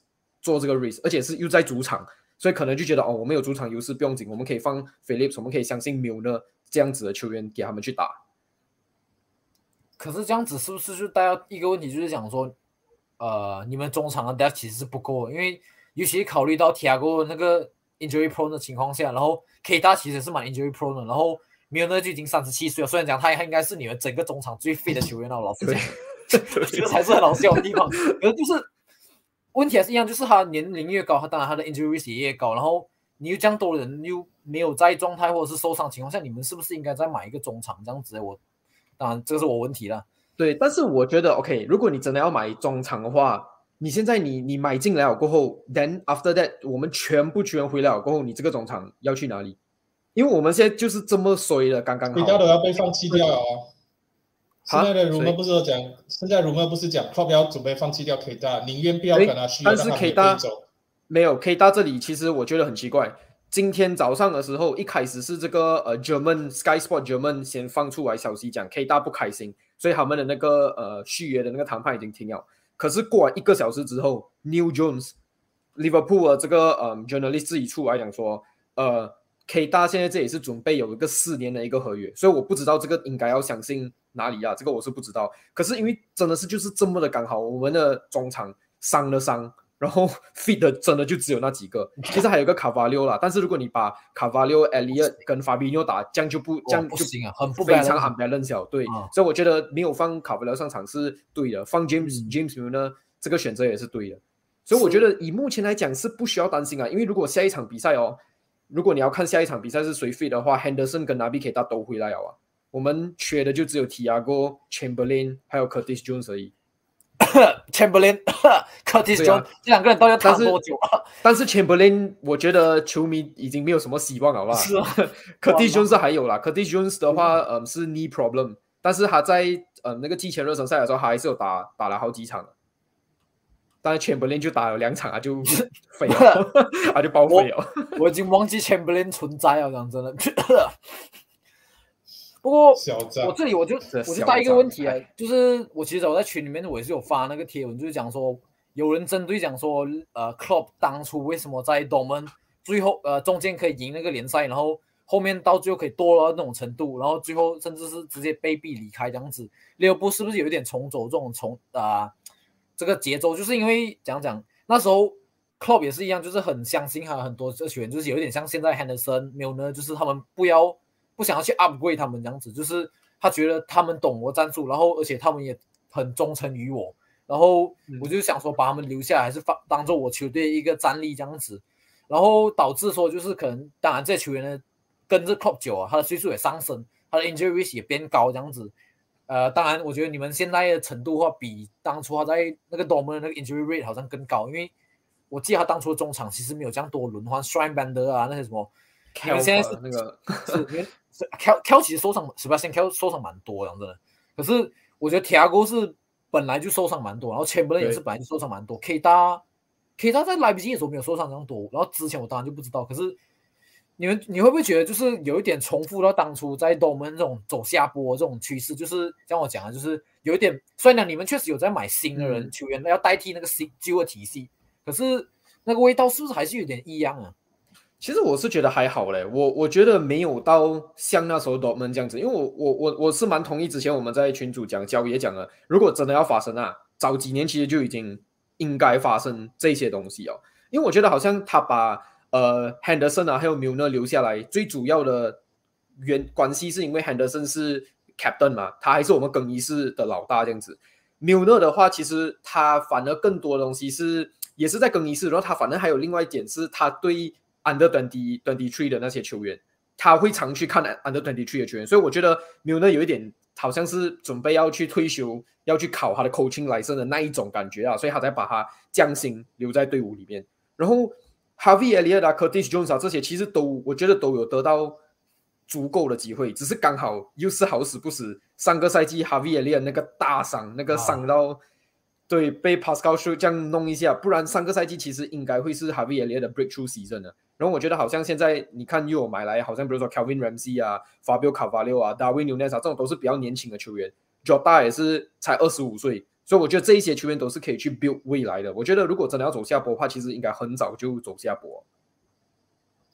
做这个 risk，而且是又在主场，所以可能就觉得哦，我们有主场优势不用紧，我们可以放 Phillips，我们可以相信 Milner。这样子的球员给他们去打，可是这样子是不是就大家一个问题就是讲说，呃，你们中场的 depth 其实是不够，因为尤其考虑到 Tiago 那个 injury prone 的情况下，然后 K 大其实是蛮 injury prone 的，然后 Milner 就已经三十七岁了，虽然讲他应该是你们整个中场最 fit 的球员了，老实讲，这个才是很老笑的地方。可是就是问题还是一样，就是他年龄越高，他当然他的 injury risk 也越高，然后。你又这样多人又没有在状态或者是受伤情况下，你们是不是应该再买一个中场这样子？我当然这个是我问题了。对，但是我觉得 OK，如果你真的要买中场的话，你现在你你买进来了过后，then after that 我们全部球员回来了过后，你这个中场要去哪里？因为我们现在就是这么衰了，刚刚好。其他都要被放弃掉了啊！现在的 rumor 不是讲，现在 rumor 不是讲 club 要准备放弃掉 K 大，宁愿不要跟他续，但是 K 大走。没有，K 大这里其实我觉得很奇怪。今天早上的时候，一开始是这个呃，German Sky Sport German 先放出来消息讲 K 大不开心，所以他们的那个呃续约的那个谈判已经停了。可是过完一个小时之后，New Jones Liverpool 的这个呃 journalist 自己出来讲说，呃，K 大现在这里是准备有一个四年的一个合约，所以我不知道这个应该要相信哪里啊？这个我是不知道。可是因为真的是就是这么的刚好，我们的中场伤了伤。然后 fit 的真的就只有那几个，其实还有个卡瓦六啦。但是如果你把卡瓦六、艾利亚跟法比纽打，这样就不这样就不行啊，很不非常 unbalanced。对，所以我觉得没有放卡瓦六上场是对的，放 James James 呢这个选择也是对的。所以我觉得以目前来讲是不需要担心啊，因为如果下一场比赛哦，如果你要看下一场比赛是谁 fit 的话，Henderson 跟 Naby Keita 都回来了啊，我们缺的就只有 Tiago Chamberlain 还有 Curtis Jones 而已。Chamberlain、Curtis Jones 这两个人到底要谈多久啊？但是 Chamberlain 我觉得球迷已经没有什么希望了，好不好？是啊，Curtis Jones 还有啦。Curtis Jones 的话，嗯，是 knee problem，但是他在嗯那个季前热身赛的时候，他还是有打打了好几场。但是 Chamberlain 就打了两场啊，就 废了，他就报废了。我已经忘记 Chamberlain 存在了，讲真的。不过我这里我就我就带一个问题啊，就是我其实我在群里面我也是有发那个贴文，就是讲说有人针对讲说呃，Club 当初为什么在 d o m 最后呃中间可以赢那个联赛，然后后面到最后可以多了那种程度，然后最后甚至是直接被逼离开这样子，利物浦是不是有一点重走这种重啊这个节奏？就是因为讲讲那时候 Club 也是一样，就是很相信还有很多这球员，就是有点像现在 Henderson、Milner，就是他们不要。不想要去 upgrade 他们这样子，就是他觉得他们懂我战术，然后而且他们也很忠诚于我，然后我就想说把他们留下来，是放当做我球队一个战力这样子，然后导致说就是可能当然这球员呢跟着 club 久啊，他的岁数也上升，他的 injury risk 也变高这样子，呃，当然我觉得你们现在的程度的话比当初他在那个 Dortmund 那个 injury rate 好像更高，因为我记得他当初的中场其实没有这样多轮换 s h r i n e b a n d e r 啊那些什么，你们现在是那个。是。挑挑其实受伤，十八线挑受伤蛮多，讲真的。可是我觉得铁哥是本来就受伤蛮多，然后千布伦也是本来就受伤蛮多。K 大 K 大在来不及的时候没有受伤这样多，然后之前我当然就不知道。可是你们你会不会觉得就是有一点重复到当初在我们这种走下坡这种趋势？就是像我讲的，就是有一点。虽然讲你们确实有在买新的人球员要代替那个新旧的体系，可是那个味道是不是还是有点异样啊？其实我是觉得还好嘞，我我觉得没有到像那时候 Dortmund 这样子，因为我我我我是蛮同意之前我们在群主讲，交也讲了，如果真的要发生啊，早几年其实就已经应该发生这些东西哦，因为我觉得好像他把呃 Henderson 啊还有 Milner 留下来，最主要的原关系是因为 Henderson 是 Captain 嘛，他还是我们更衣室的老大这样子，Milner 的话其实他反而更多东西是也是在更衣室，然后他反正还有另外一点是他对。Under twenty twenty three 的那些球员，他会常去看 Under twenty three 的球员，所以我觉得 Milner 有一点好像是准备要去退休，要去考他的 coaching license 的那一种感觉啊，所以他才把他降薪留在队伍里面。然后 Harvey Elliott 啊，Curtis Jones 啊，这些其实都我觉得都有得到足够的机会，只是刚好又是好死不死，上个赛季 Harvey Elliott 那个大伤，那个伤到。对，被 Pascal 这样弄一下，不然上个赛季其实应该会是 Harvey Elliott 的 breakthrough season 的。然后我觉得好像现在你看又有买来，好像比如说 Calvin Ramsey 啊、Fabio Carvalho 啊、Darwin Nunez 啊，这种都是比较年轻的球员，Jota 也是才二十五岁，所以我觉得这一些球员都是可以去 build 未来的。我觉得如果真的要走下坡的话，其实应该很早就走下坡。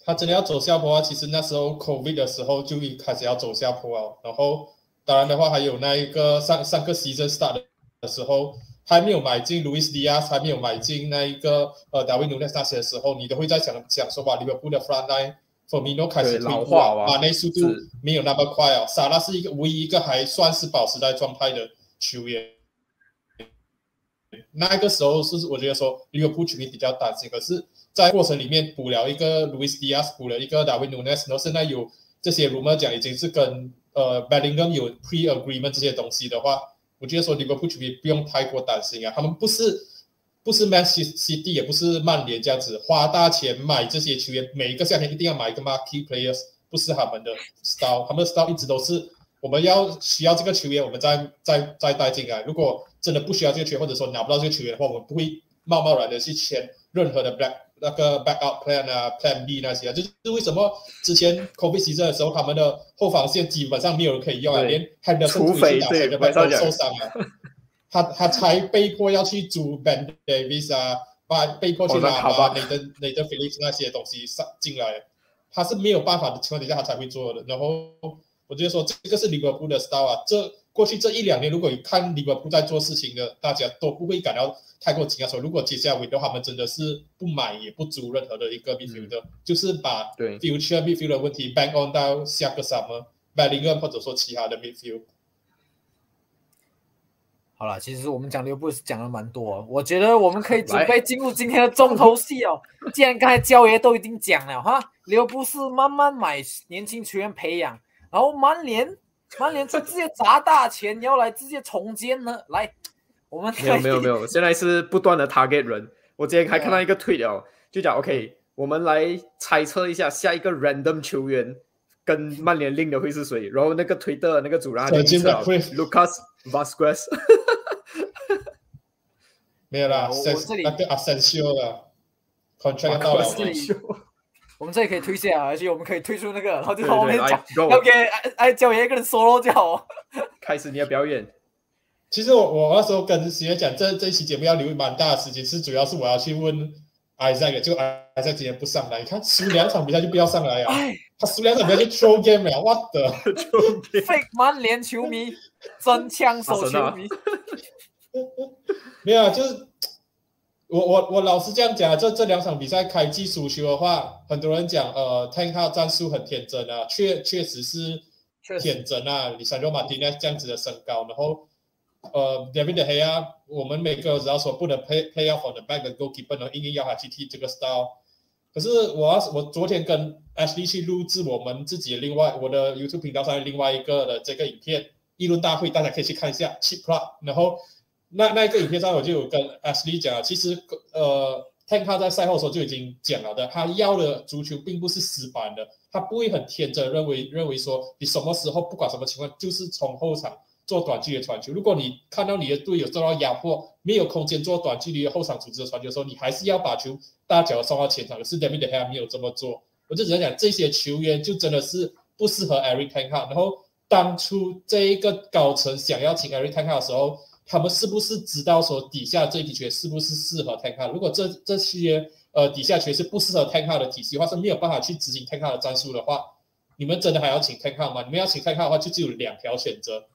他真的要走下坡啊，其实那时候 COVID 的时候就已开始要走下坡啊。然后当然的话，还有那一个上上个 season start 的时候。还没有买进 Luis Diaz，，还没有买进那一个呃达维努内那些的时候，你都会在想想说吧，利物浦的 front line Firmino 开始老化啊，那速度没有那么快哦。萨拉是一个唯一一个还算是保持在状态的球员。那个时候是我觉得说利物浦球迷比较担心，可是，在过程里面补了一个 Luis Diaz，，补了一个达维努内斯，然后现在有这些 rumor 讲已经是跟呃 Bellingham 有 pre agreement 这些东西的话。我觉得说你们不球迷不用太过担心啊，他们不是不是 Man City，也不是曼联这样子花大钱买这些球员，每一个夏天一定要买一个 marquee players，不是他们的 style，他们的 style 一直都是我们要需要这个球员，我们再再再带进来。如果真的不需要这个球员，或者说拿不到这个球员的话，我们不会贸贸然的去签任何的 black。那个 backup plan 啊，plan B 那些啊，就是为什么之前 COVID season 的时候，他们的后防线基本上没有人可以用啊，连 Henderson 对对都受伤了，他他才被迫要去租 Ben Davis 啊，把被迫去拿把 Nathan Nathan Phillips 那些东西上进来，他是没有办法的情况底下他才会做的。然后我觉得说这个是利物浦的 style 啊，这过去这一两年如果有看利物浦在做事情的，大家都不会感到。太过惊讶说，如果接下来的话他们真的是不买也不租任何的一个 midfielder，就是把 future midfielder 的问题 bank on 到下个 summer，买另一个或者说其他的 midfield。好了，其实我们讲利物浦是讲了蛮多，我觉得我们可以准备进入今天的重头戏哦。既然刚才焦爷都已经讲了哈，利物浦是慢慢买年轻球员培养，然后曼联曼联是直接砸大钱要来直接重建呢，来。我们没有没有没有，现在是不断的 target 人。我今天还看到一个推哦，就讲 OK，我们来猜测一下下一个 random 球员跟曼联令的会是谁。然后那个推的那个主人他就测 Lucas Vasquez，没有啦，我这里那个 Asensio 了，contract 到了。我们这里可以推荐啊，而且我们可以推出那个，然后就后面讲，要给哎哎叫爷一个人 solo 就好。开始你的表演。其实我我那时候跟徐爷讲，这这一期节目要留蛮大的时间，是主要是我要去问艾塞克，就艾艾塞今天不上来，他输两场比赛就不要上来啊，他输两场比赛就 throw game 了，我的 fake 曼联球迷，真枪手球迷，没有，就是我我我老实这样讲，这这两场比赛开季输球的话，很多人讲呃，Tank 他战术很天真啊，确确实是天真啊，里山罗马丁那这样子的身高，然后。呃，David 的黑啊，我们每个只要说不能 play play off the back 的 goalkeeper 呢，硬硬要他去踢这个 style。可是我要我昨天跟 Ashley 去录制我们自己的另外我的 YouTube 频道上另外一个的这个影片议论大会，大家可以去看一下 Cheap Club。然后那那一个影片上我就有跟 Ashley 讲，其实呃，Tank 他在赛后的时候就已经讲了的，他要的足球并不是死板的，他不会很天真认为认为说你什么时候不管什么情况就是从后场。做短距离传球，如果你看到你的队友受到压迫，没有空间做短距离的后场组织的传球的时候，你还是要把球大脚送到前场。可是 David 还没有这么做，我就只能讲这些球员就真的是不适合 Eric Tenha。然后当初这一个高层想要请 Eric Tenha 的时候，他们是不是知道说底下这批球员是不是适合 Ten Hag？如果这这些呃底下全是不适合 Ten Hag 的体系，或是没有办法去执行 Ten Hag 的战术的话，你们真的还要请 Ten Hag 吗？你们要请 Ten Hag 的话，就只有两条选择。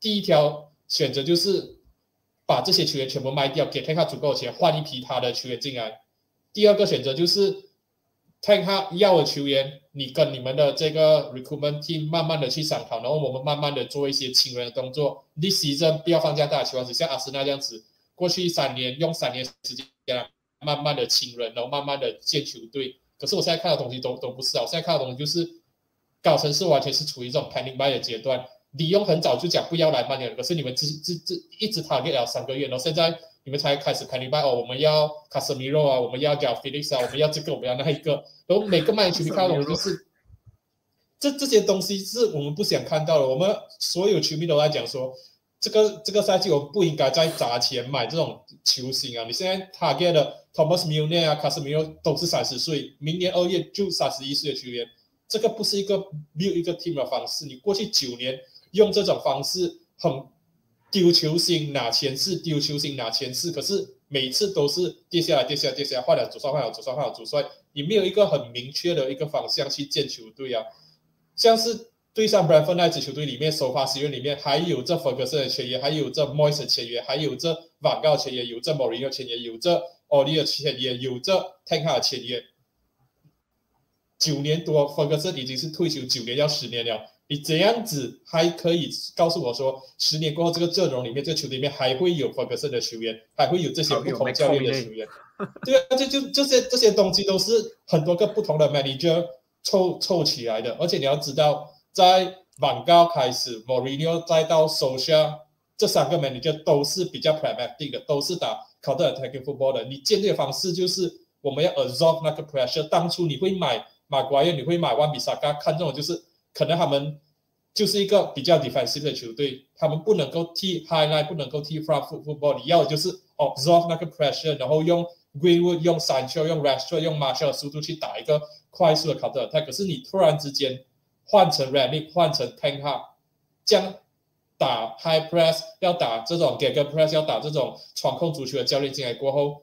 第一条选择就是把这些球员全部卖掉，给 Ten Hag 足够的钱，换一批他的球员进来。第二个选择就是。看他要的球员，你跟你们的这个 recruitment team 慢慢的去商讨，然后我们慢慢的做一些请人的动作。This season 不要放假大的情况下，像阿森纳这样子，过去三年用三年时间慢慢的请人，然后慢慢的建球队。可是我现在看到东西都都不是啊，我现在看到东西就是高层是完全是处于这种 panic buy 的阶段。李用很早就讲不要来曼联，可是你们只只只一直 target 了三个月，然后现在。你们才开始看明白哦，我们要卡斯米罗啊，我们要叫 Felix 啊，我们要这个，我们要那一个，然后每个曼联球迷看到的就是 这这些东西是我们不想看到的。我们所有球迷都在讲说，这个这个赛季我们不应该再砸钱买这种球星啊！你现在 target 的 Thomas Muller 啊，卡斯米罗都是三十岁，明年二月就三十一岁的球员，这个不是一个 build 一个 team 的方式。你过去九年用这种方式很。丢球星拿前四，丢球星拿前四，可是每次都是跌下来，跌下来，跌下来，换了主帅，换了主帅，换了主帅，你没有一个很明确的一个方向去建球队啊。像是对上 b r a n f o r d 那支球队里面，首发球员里面还有这 Ferguson 的签约，还有这 Moise 的签约，还有这 Van Gaal 签约，有这 Mourinho 签约，有这 Oli 的签约，有这 t a n k a 的签约。九年多，Ferguson 已经是退休九年，要十年了。你怎样子还可以告诉我说，十年过后这个阵容里面，这个球队里面还会有弗格森的球员，还会有这些不同教练的球员？对啊，这就这些这些东西都是很多个不同的 manager 凑凑起来的。而且你要知道，在晚高开始，Mourinho 再到手下，这三个 manager 都是比较 pragmatic 的，都是打 counter attacking football 的。你建立的方式就是我们要 absorb 那个 pressure。当初你会买马瓜耶，你会买万比萨嘎，看这种就是。可能他们就是一个比较 defensive 的球队，他们不能够踢 high line，不能够踢 front foot football，。你要的就是 absorb 那个 pressure，然后用 Greenwood、用 Sancho、用 Rashford、用 Marshall 的速度去打一个快速的 counter attack。可是你突然之间换成 r a n i c 换成 Ten Hag，将打 high press，要打这种 get press，要打这种闯控足球的教练进来过后，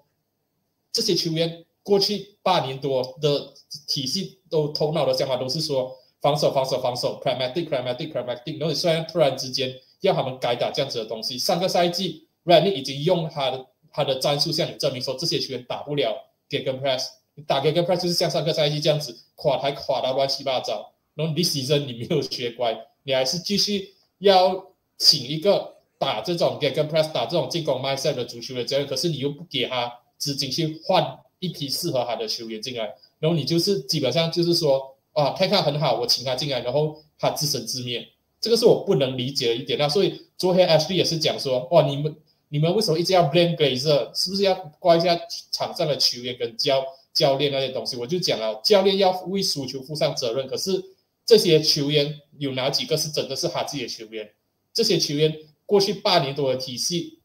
这些球员过去八年多的体系都头脑的想法都是说。防守，防守，防守，pragmatic，pragmatic，pragmatic。然后你虽然突然之间要他们改打这样子的东西，上个赛季 r a n d y 已经用他的他的战术向你证明说，这些球员打不了 get 跟 press，你打 get 跟 press 就是像上个赛季这样子垮台垮到乱七八糟。然后 this season 你没有学乖，你还是继续要请一个打这种 get 跟 press，打这种进攻 mindset 的足球的教练，可是你又不给他资金去换一批适合他的球员进来，然后你就是基本上就是说。啊，看看很好，我请他进来，然后他自生自灭，这个是我不能理解的一点。那所以昨天 Ashley 也是讲说，哇，你们你们为什么一直要 blame Glazer？是不是要怪一下场上的球员跟教教练那些东西？我就讲了，教练要为输球负上责任。可是这些球员有哪几个是真的是他自己的球员？这些球员过去八年多的体系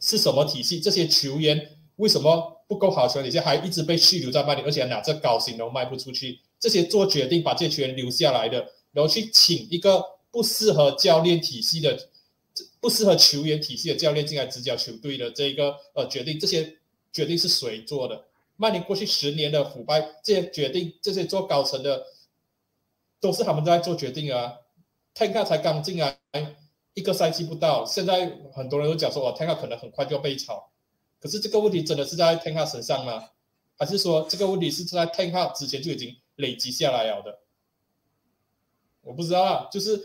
是什么体系？这些球员为什么不够好？球员底下还一直被续留在曼联，而且拿着高薪都卖不出去？这些做决定把这些球员留下来的，然后去请一个不适合教练体系的、不适合球员体系的教练进来执教球队的这个呃决定，这些决定是谁做的？曼联过去十年的腐败，这些决定，这些做高层的都是他们在做决定啊。泰卡才刚进来一个赛季不到，现在很多人都讲说，哦，泰卡可能很快就要被炒。可是这个问题真的是在泰卡身上吗？还是说这个问题是在泰卡之前就已经？累积下来了的，我不知道啊。就是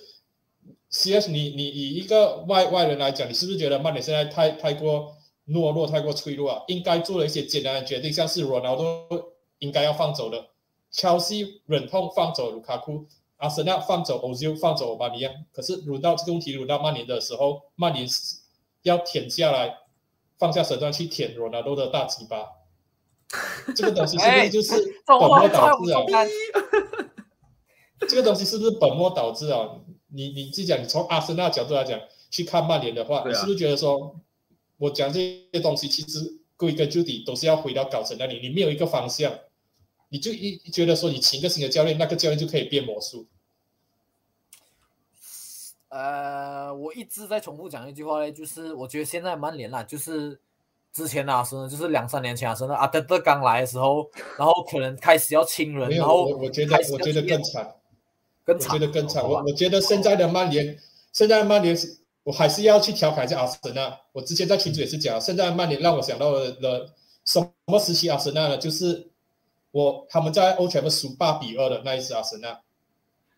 C.S. 你你以一个外外人来讲，你是不是觉得曼联现在太太过懦弱、太过脆弱啊？应该做了一些艰难的决定，像是罗纳多应该要放走的，切尔西忍痛放走卢卡库，阿森纳放走欧洲，放走欧巴尼亚。可是轮到这个问题轮到曼联的时候，曼联要舔下来，放下手段去舔罗纳多的大鸡巴。这个东西是不是就是 本末倒置啊？这个东西是不是本末倒置啊？你你自己讲，你从阿森纳角度来讲去看曼联的话，你是不是觉得说，我讲这些东西其实归根究底都是要回到高层那里，你没有一个方向，你就一觉得说你请一个新的教练，那个教练就可以变魔术。呃，我一直在重复讲一句话嘞，就是我觉得现在曼联啦，就是。之前阿森纳就是两三年前阿森纳阿德德刚来的时候，然后可能开始要亲人，然后我我觉得我觉得更惨，更惨，我觉得更惨。我我觉得现在的曼联，现在曼联是，我还是要去调侃一下阿森纳。我之前在群组也是讲，现在曼联让我想到了什么时期阿森纳呢？就是我他们在欧全部输八比二的那一次阿森纳，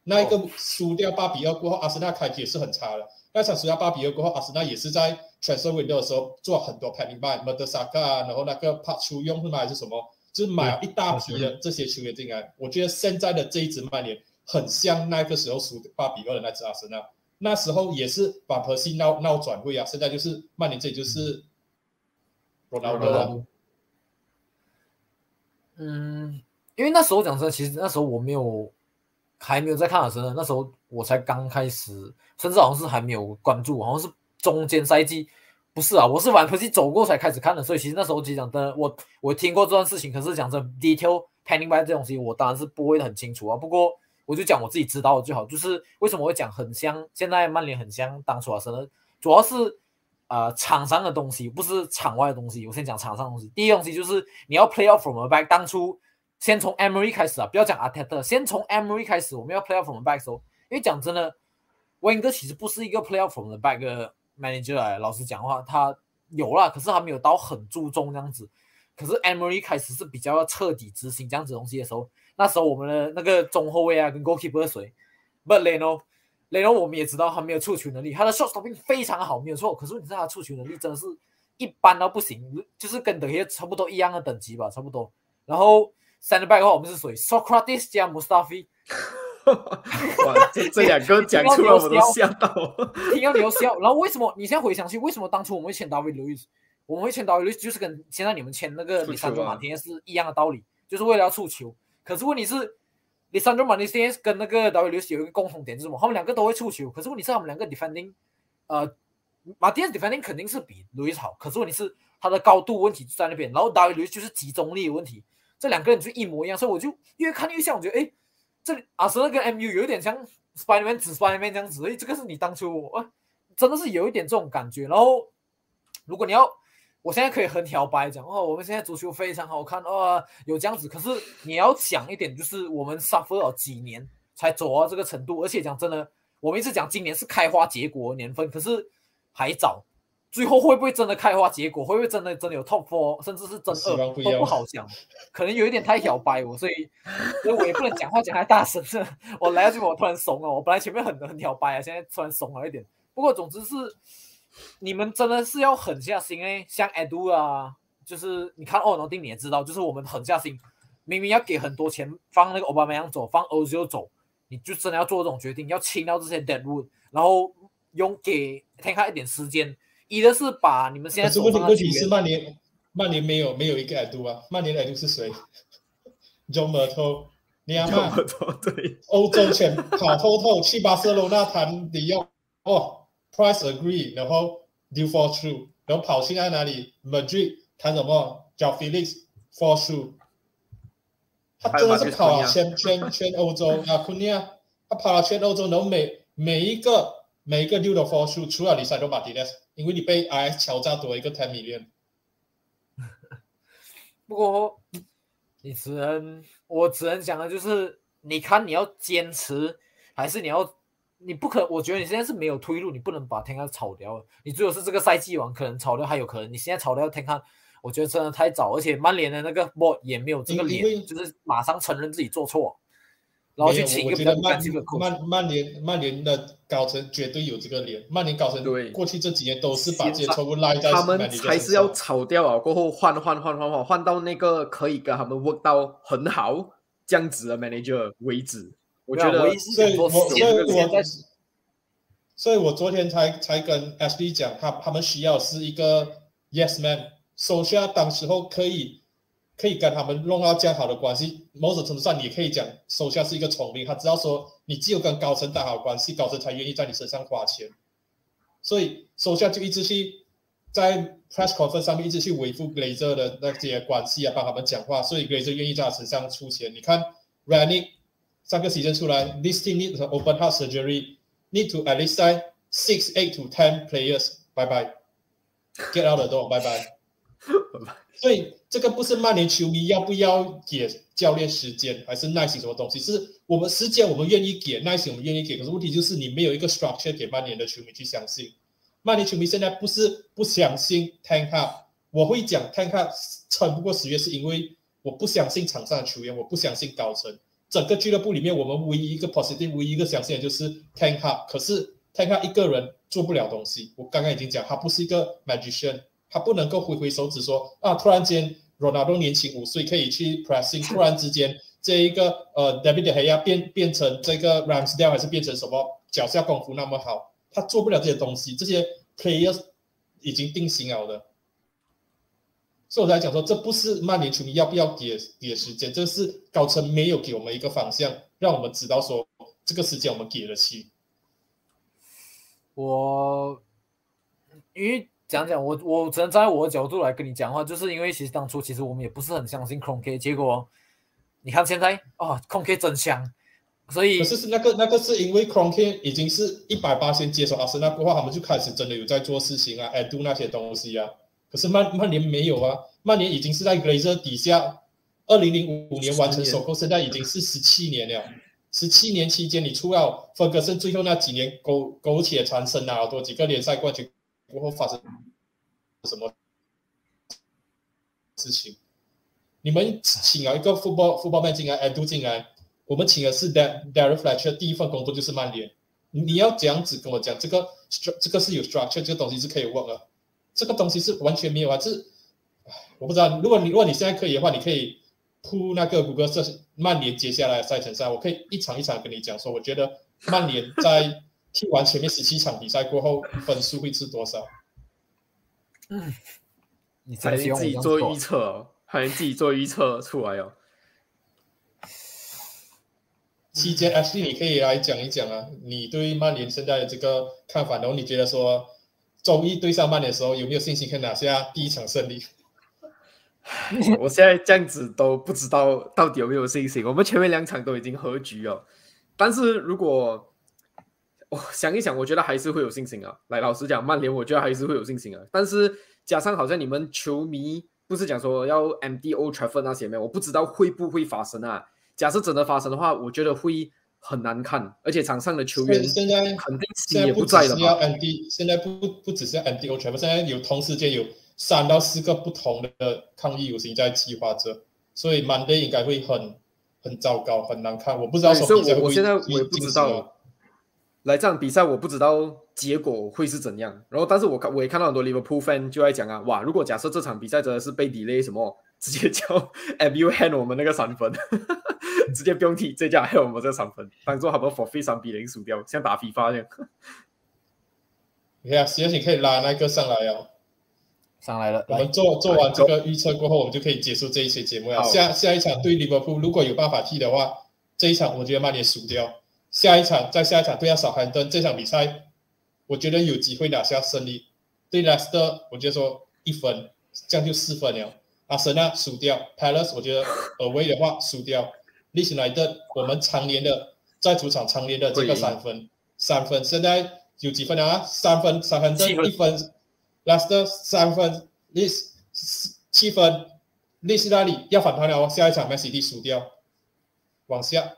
那一个输掉八比二过后，阿森纳开局也是很差的。那场输掉八比二过后，阿森纳也是在 transfer window 的时候做很多 panic buy，马德萨卡，然后那个帕出用是吗？还是什么？就是买了一大批的这些球员进来。我觉得现在的这一支曼联很像那个时候输八比二的那支阿森纳，那时候也是把核心闹闹转会啊。现在就是曼联，这就是罗纳多了。嗯，因为那时候讲真，其实那时候我没有还没有在看阿森纳，那时候我才刚开始，甚至好像是还没有关注，好像是中间赛季，不是啊，我是玩游戏走过才开始看的，所以其实那时候其实讲真，我我听过这段事情，可是讲真，detail panning by 这东西，我当然是不会很清楚啊。不过我就讲我自己知道的最好，就是为什么会讲很像，现在曼联很像当初阿森纳，主要是。呃，场上的东西不是场外的东西。我先讲场上的东西。第一东西就是你要 play out from a back。当初先从 Emery 开始啊，不要讲 Arteta，先从 Emery 开始。我们要 play out from a back 时候，因为讲真的温哥其实不是一个 play out from the back 的 manager 来。老实讲话，他有啦，可是还没有到很注重这样子。可是 Emery 开始是比较要彻底执行这样子东西的时候，那时候我们的那个中后卫啊，跟 goalkeeper 谁，But Leno。雷龙我们也知道他没有触球能力，他的 shot stopping 非常好，没有错。可是你知道他触球能力真的是一般到不行，就是跟德些差不多一样的等级吧，差不多。然后 center back 的话，我们是属于 Socrates 加 Mustafi。哇，这这两个讲出来我都笑到，听到你要笑。然后为什么你现在回想起，为什么当初我们会签 David Luiz？我们会签 David Luiz 就是跟现在你们签那个里桑多马天是一样的道理，就是为了要触球。可是问题是。你三中马尼斯跟那个 W 有一个共同点是什么？他们两个都会触球，可是问题是他们两个 defending，呃，马蒂斯 defending 肯定是比路易斯好，可是问题是他的高度问题就在那边，然后 W 就是集中力的问题，这两个人就一模一样，所以我就越看越像，我觉得哎，这里阿瑟跟 MU 有一点像 Spiderman 紫 Spiderman 这样子，哎，这个是你当初我真的是有一点这种感觉，然后如果你要。我现在可以很挑白讲哦，我们现在足球非常好看哦，有这样子。可是你要想一点，就是我们 suffer 了几年才走到这个程度，而且讲真的，我们一直讲今年是开花结果年份，可是还早。最后会不会真的开花结果？会不会真的真的有 top four，甚至是真二都不好讲。可能有一点太挑白我，所以所以我也不能讲话讲太大声。我来到这边我突然怂了，我本来前面很很挑白啊，现在突然怂了一点。不过总之是。你们真的是要狠下心哎，像 Edu 啊，就是你看奥诺丁你也知道，就是我们狠下心，明明要给很多钱放那个奥巴马扬走，放欧洲走，你就真的要做这种决定，要清掉这些 deadwood，然后用给天开一点时间，一的是把你们现在是问题问题是曼联曼联没有没有一个 Edu 啊，曼联的 Edu 是谁？John Murto，你阿妈对，欧洲钱跑透透去巴塞罗那谈你要哦。Price agree，然后 deal fall through，然后跑去在哪里？Madrid 谈什么？叫 Felix fall through，他真的是跑了全全全欧洲啊，库尼亚，他跑了全欧洲，然后每每一个每一个都 fall through，除了你塞罗马蒂 s 因为你被 IS 敲诈多一个 ten million。不 过你只能，我只能讲的就是，你看你要坚持，还是你要？你不可，我觉得你现在是没有退路，你不能把天康炒掉。你只有是这个赛季完，可能炒掉还有可能。你现在炒掉天康，我觉得真的太早，而且曼联的那个波也没有这个脸，就是马上承认自己做错，然后去请一个曼曼曼联曼联的高层绝对有这个脸。曼联高层对过去这几年都是把这些错误赖在他们还是要炒掉啊，过后换换换换换换到那个可以跟他们 work 到很好这样子的 manager 为止。我觉得，所以，我所以我所以我昨天才才跟 S B 讲，他他们需要是一个 Yes Man，手下当时候可以可以跟他们弄到这样好的关系，某种程度上你也可以讲，手下是一个聪明，他知道说你只有跟高层打好关系，高层才愿意在你身上花钱，所以手下就一直去在 Press Conference 上面一直去维护 Glazer 的那些关系啊，帮他们讲话，所以 Glazer 愿意在他身上出钱。你看 r a n i 上个时间出来，this team needs open heart surgery, need to at least sign six, eight to ten players. Bye bye, get out the door. Bye bye. 所以这个不是曼联球迷要不要给教练时间，还是耐心什么东西？是我们时间我们愿意给，耐心我们愿意给。可是问题就是你没有一个 structure 给曼联的球迷去相信。曼联球迷现在不是不相信 Tank Up，我会讲 Tank Up 撑不过十月，是因为我不相信场上的球员，我不相信高层。整个俱乐部里面，我们唯一一个 positive，唯一一个相信的就是 Tank Up。可是 Tank Up 一个人做不了东西。我刚刚已经讲，他不是一个 magician，他不能够挥挥手指说啊，突然间 Ronaldo 年轻五岁可以去 pressing，突然之间这一个呃 David Hay 变变成这个 Ramsdale 还是变成什么脚下功夫那么好。他做不了这些东西，这些 players 已经定型了的，所以我才讲说，这不是曼联球迷要不要给给时间，这是高层没有给我们一个方向，让我们知道说这个时间我们给得起。我因为讲讲我我只能站在我的角度来跟你讲话，就是因为其实当初其实我们也不是很相信 c r o n K，结果你看现在啊 c r o n K 真香。所以，可是是那个那个是因为 Cronky 已经是一百八先接手阿森纳过后，他们就开始真的有在做事情啊哎 do 那些东西啊。可是曼曼联没有啊，曼联已经是在 Glazer 底下，二零零五年完成收购，现在已经是十七年了。十七年期间，你除了弗格森最后那几年苟苟且残生啊，多几个联赛冠军过后发生什么事情？你们请了一个 football football man 进来，a do 进来。我们请的是 Darren Fletcher，第一份工作就是曼联。你要这样子跟我讲，这个这个是有 structure，这个东西是可以问的。这个东西是完全没有啊，这我不知道。如果你如果你现在可以的话，你可以铺那个谷歌设曼联接下来赛程上，我可以一场一场跟你讲说，我觉得曼联在踢完前面十七场比赛过后，分数会是多少？嗯，你还能自己做预测，还能自己做预测出来哦。期间，Ashley，你可以来讲一讲啊，你对曼联现在的这个看法，然后你觉得说周一对上曼联的时候有没有信心可以拿下第一场胜利？我现在这样子都不知道到底有没有信心。我们前面两场都已经和局哦，但是如果我想一想，我觉得还是会有信心啊。来，老实讲，曼联我觉得还是会有信心啊。但是加上好像你们球迷不是讲说要 MDO Trafford 那些没有，我不知道会不会发生啊。假设真的发生的话，我觉得会很难看，而且场上的球员现在肯定心也不在了。要 MD，现在不不只是 MD O 全部，现在有同时间有三到四个不同的抗议游行在计划着，所以 Monday 应该会很很糟糕，很难看。我不知道，所以我我现在我也不知道。来这场比赛，我不知道结果会是怎样。然后，但是我看我也看到很多 Liverpool fan 就在讲啊，哇，如果假设这场比赛真的是被 delay 什么。直接叫 MU hand 我们那个三分，直接不用踢，直接叫还有我们这三分，当做他们 for 非三比零输掉，像打 FIFA 这样。你看，实际可以拉那个上来哦，上来了。我们做做完这个预测过后，我们就可以结束这一期节目了。下下一场对利物浦，如果有办法踢的话，这一场我觉得曼联输掉。下一场再下一场对下少汉登这场比赛，我觉得有机会拿下胜利。对莱斯特，我觉得说一分，这样就四分了。阿森纳输掉，Palace 我觉得 away 的话输掉，利兹联的我们常年的在主场常年的这个三分，三分。现在有几分啊？三分，三分这一分，Last 三分，利七分，利兹那里要反弹了哦，下一场 m c d 输掉，往下，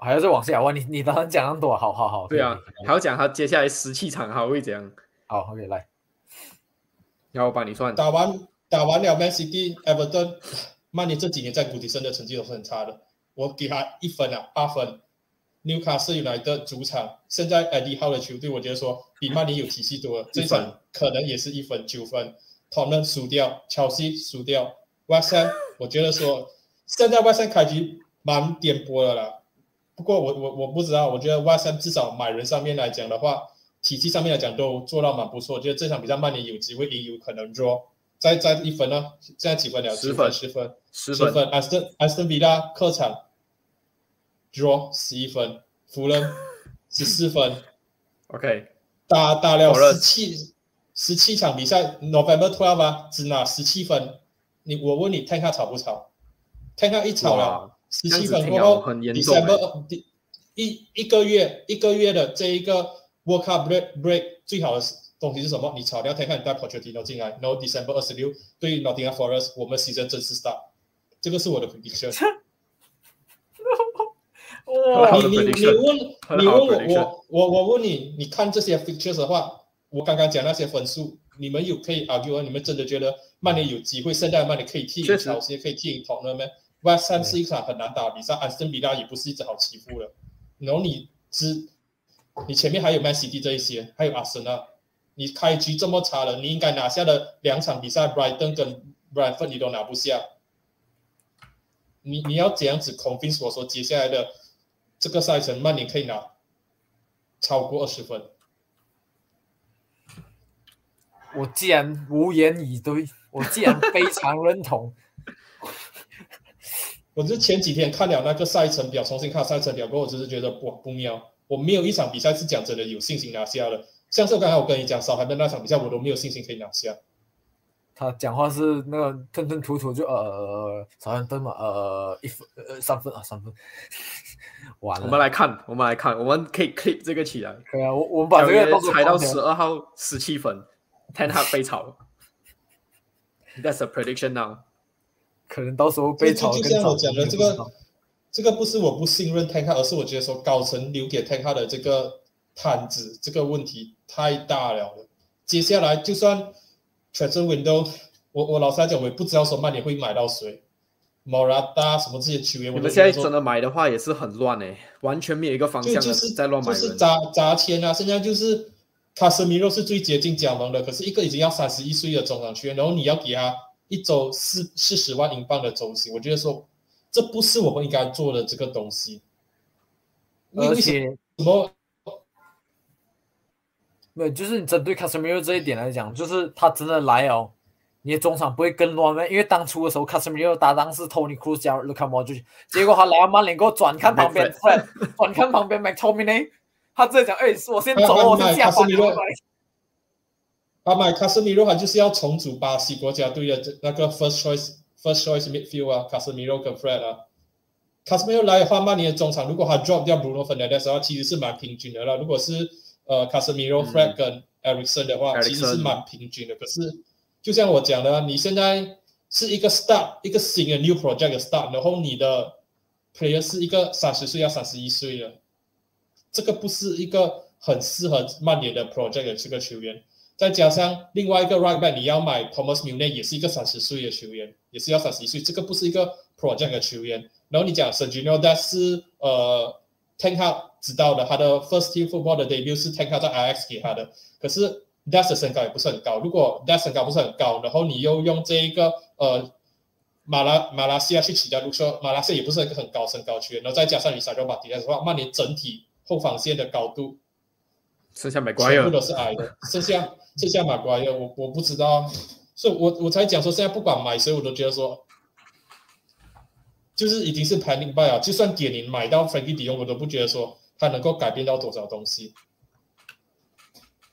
还要再往下哇？你你刚刚讲那么多，好好好，对啊，还要讲他接下来十七场还会怎样？好，OK 来，要我帮你算，打完。打完了，Man City、Everton、曼联这几年在谷底森的成绩都是很差的。我给他一分啊，八分。Newcastle United 主场，现在 Eddie Howe 的球队，我觉得说比曼联有体系多了。这场可能也是一分九分。Tottenham 输掉，Chelsea 输掉，West Ham 我觉得说现在 West Ham 开局蛮颠簸的啦。不过我我我不知道，我觉得 West 至少买人上面来讲的话，体系上面来讲都做到蛮不错。我觉得这场比赛曼联有机会赢，有可能 draw。再再一分呢？现在几分了？十分，十分，十分。埃斯顿，埃斯顿比拉客场 draw 十一分，湖人 十四分。OK，打打了十七十七场比赛，November twelve 啊，只拿十七分。你我问你，看看吵不吵？看看一吵了，十七分过后，December 一一个月一个月的这一个 World Cup break break 最好的东西是什么？你炒掉泰看带 Pochettino 进来，然后 December 二十六对 Nottingham Forest 我们 season 正式 start，这个是我的 prediction。哇！你你你问你问我我我我问你，你看这些 features 的话，我刚刚讲那些分数，你们有可以 argue 你们真的觉得曼联有机会？现在曼联可以踢赢乔西，可以踢赢 Tottenham 吗？West Ham 是一场很难打比赛，安森比拉也不是一直好欺负的。然后你只你前面还有 Man City 这一些，还有阿森纳，你开局这么差了，你应该拿下的两场比赛，Brighton 跟 Bradford 你都拿不下。你你要怎样子 convince 我说接下来的？这个赛程曼联可以拿超过二十分。我既然无言以对，我既然非常认同。我是前几天看了那个赛程表，重新看赛程表过后，我只是觉得不不妙。我没有一场比赛是讲真的有信心拿下的。像是刚才我跟你讲少海的那场比赛，我都没有信心可以拿下。他讲话是那个吞吞吐吐，就呃少海登嘛，呃一分呃三分啊三分。完了，我们来看，我们来看，我们可以 click 这个起来。可以啊，我我们把这个踩到十二号十七分，ten 他被炒。That's a prediction now。可能到时候被炒。就像我讲的，这个这个不是我不信任 ten 而是我觉得说高层留给 ten 的这个摊子，这个问题太大了。接下来就算 transfer window，我我老实来讲，我也不知道说曼联会买到谁。莫拉达什么这些球员，你们现在真的买的话也是很乱哎，完全没有一个方向就是在乱买就是砸砸钱啊！现在就是卡斯米洛是最接近加盟的，可是一个已经要三十一岁的中场球员，然后你要给他一周四四十万英镑的周薪，我觉得说这不是我们应该做的这个东西。而且什么？没，就是你针对卡斯米洛这一点来讲，就是他真的来哦。你的中场不会更乱吗？因为当初的时候，卡斯米罗搭档是 Tony Cruz 加卢卡莫，就结果他来到曼联，给我转看旁边转看旁边 McTominay，他直接讲：“哎，我先走，我先下班。”他买卡斯米罗，他就是要重组巴西国家队的那个 first choice first choice midfield 啊，卡斯米罗跟 Fred 啊。卡斯米罗来的话曼联的中场，如果他 drop 掉 Bruno Fernandes 的话，其实是蛮平均的了。如果是呃卡斯米罗、Fred 跟 Erikson 的话，其实是蛮平均的。可是就像我讲的，你现在是一个 start，一个新的 new project start，然后你的 player 是一个三十岁要三十一岁了，这个不是一个很适合曼联的 project 这个球员。再加上另外一个 right back，你要买 Thomas Muller 也是一个三十岁的球员，也是要三十一岁，这个不是一个 project 的球员。然后你讲 Sergio d a 是呃 Tank 知道的，他的 first team football 的 debut 是 Tank 在 IX 给他的，可是。d a s 的身高也不是很高，如果 d a s 身高不是很高，然后你又用这一个呃马拉马来西亚去取代卢说马来西亚也不是一个很高身高球员，然后再加上你萨罗马底下的话，曼联整体后防线的高度剩下马瓜全部都是矮的，剩下这下马瓜耶，我我不知道，所以我我才讲说现在不管买谁，我都觉得说就是已经是排名败了，就算给你买到 Frankie 底用，我都不觉得说他能够改变到多少东西。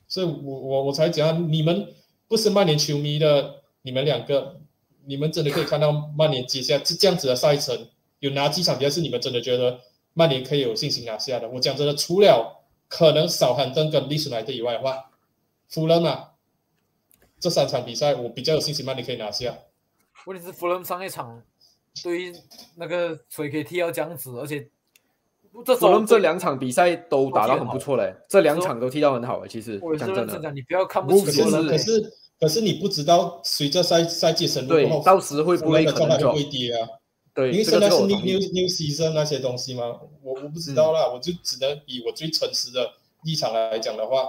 所以我我我才讲，你们不是曼联球迷的，你们两个，你们真的可以看到曼联接下来这这样子的赛程，有哪几场比赛是你们真的觉得曼联可以有信心拿下的？我讲真的，除了可能少汉登跟利斯莱特以外的话，弗伦啊，这三场比赛我比较有信心曼联可以拿下。问题是弗伦上一场对于那个谁可以踢到这样子，而且这。弗伦这两场比赛都打到很不错嘞，这两场都踢到很好诶。其实讲真的，你不要看不起可是可是可是你不知道随着赛赛季深入后，到时会不会状态会跌啊？对，因为现在是 new new new season 那些东西吗？我我不知道啦，我就只能以我最诚实的立场来讲的话，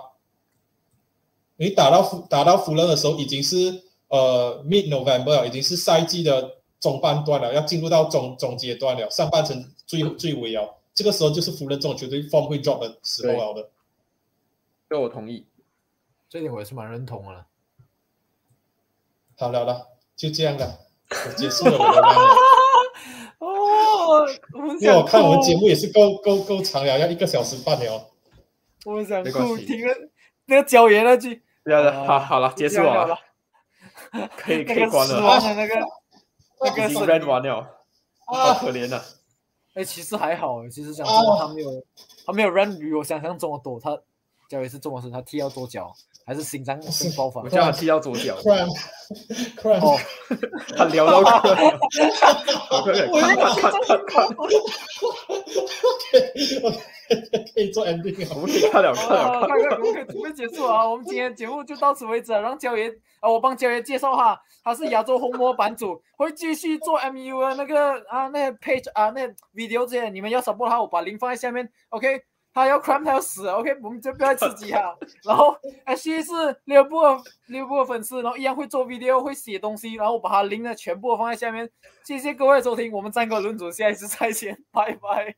你打到打打到弗伦的时候已经是呃 mid November，已经是赛季的中半段了，要进入到总总阶段了，上半程最最尾了。这个时候就是湖人这种绝对 form 会 drop 的时候了的，这我同意，这点我也是蛮认同的。好了了，就这样了，我结束了我的 哦，因为我看我们节目也是够够够长了，要一个小时半了。我想哭，听了那个教员那句，对啊，好好了，结束了，可以可以关了。那个那个是 red 完了，好可怜呐。哎，其实还好，其实讲真的，他没有，他没有 run 比我想象中的多。他脚也是这么深，他踢到多脚，还是心脏 爆发？我叫他踢到左脚。哦，他聊到快了。我看看看看。可以做 ending 我们可以看了，看了，看看，我们可以准备结束啊！我们今天节目就到此为止，让焦爷啊，我帮焦爷介绍哈，他是亚洲红魔版主，会继续做 MU 的那个啊，那些 page 啊，那 video 这些，你们要 support 他，我把 link 放在下面，OK。他要 cram，他要死，OK，我们就不要刺激他。然后 H 是六部六部粉丝，然后一样会做 video，会写东西，然后我把他拎的全部放在下面。谢谢各位收听，我们战歌轮组，下一次再见，拜拜。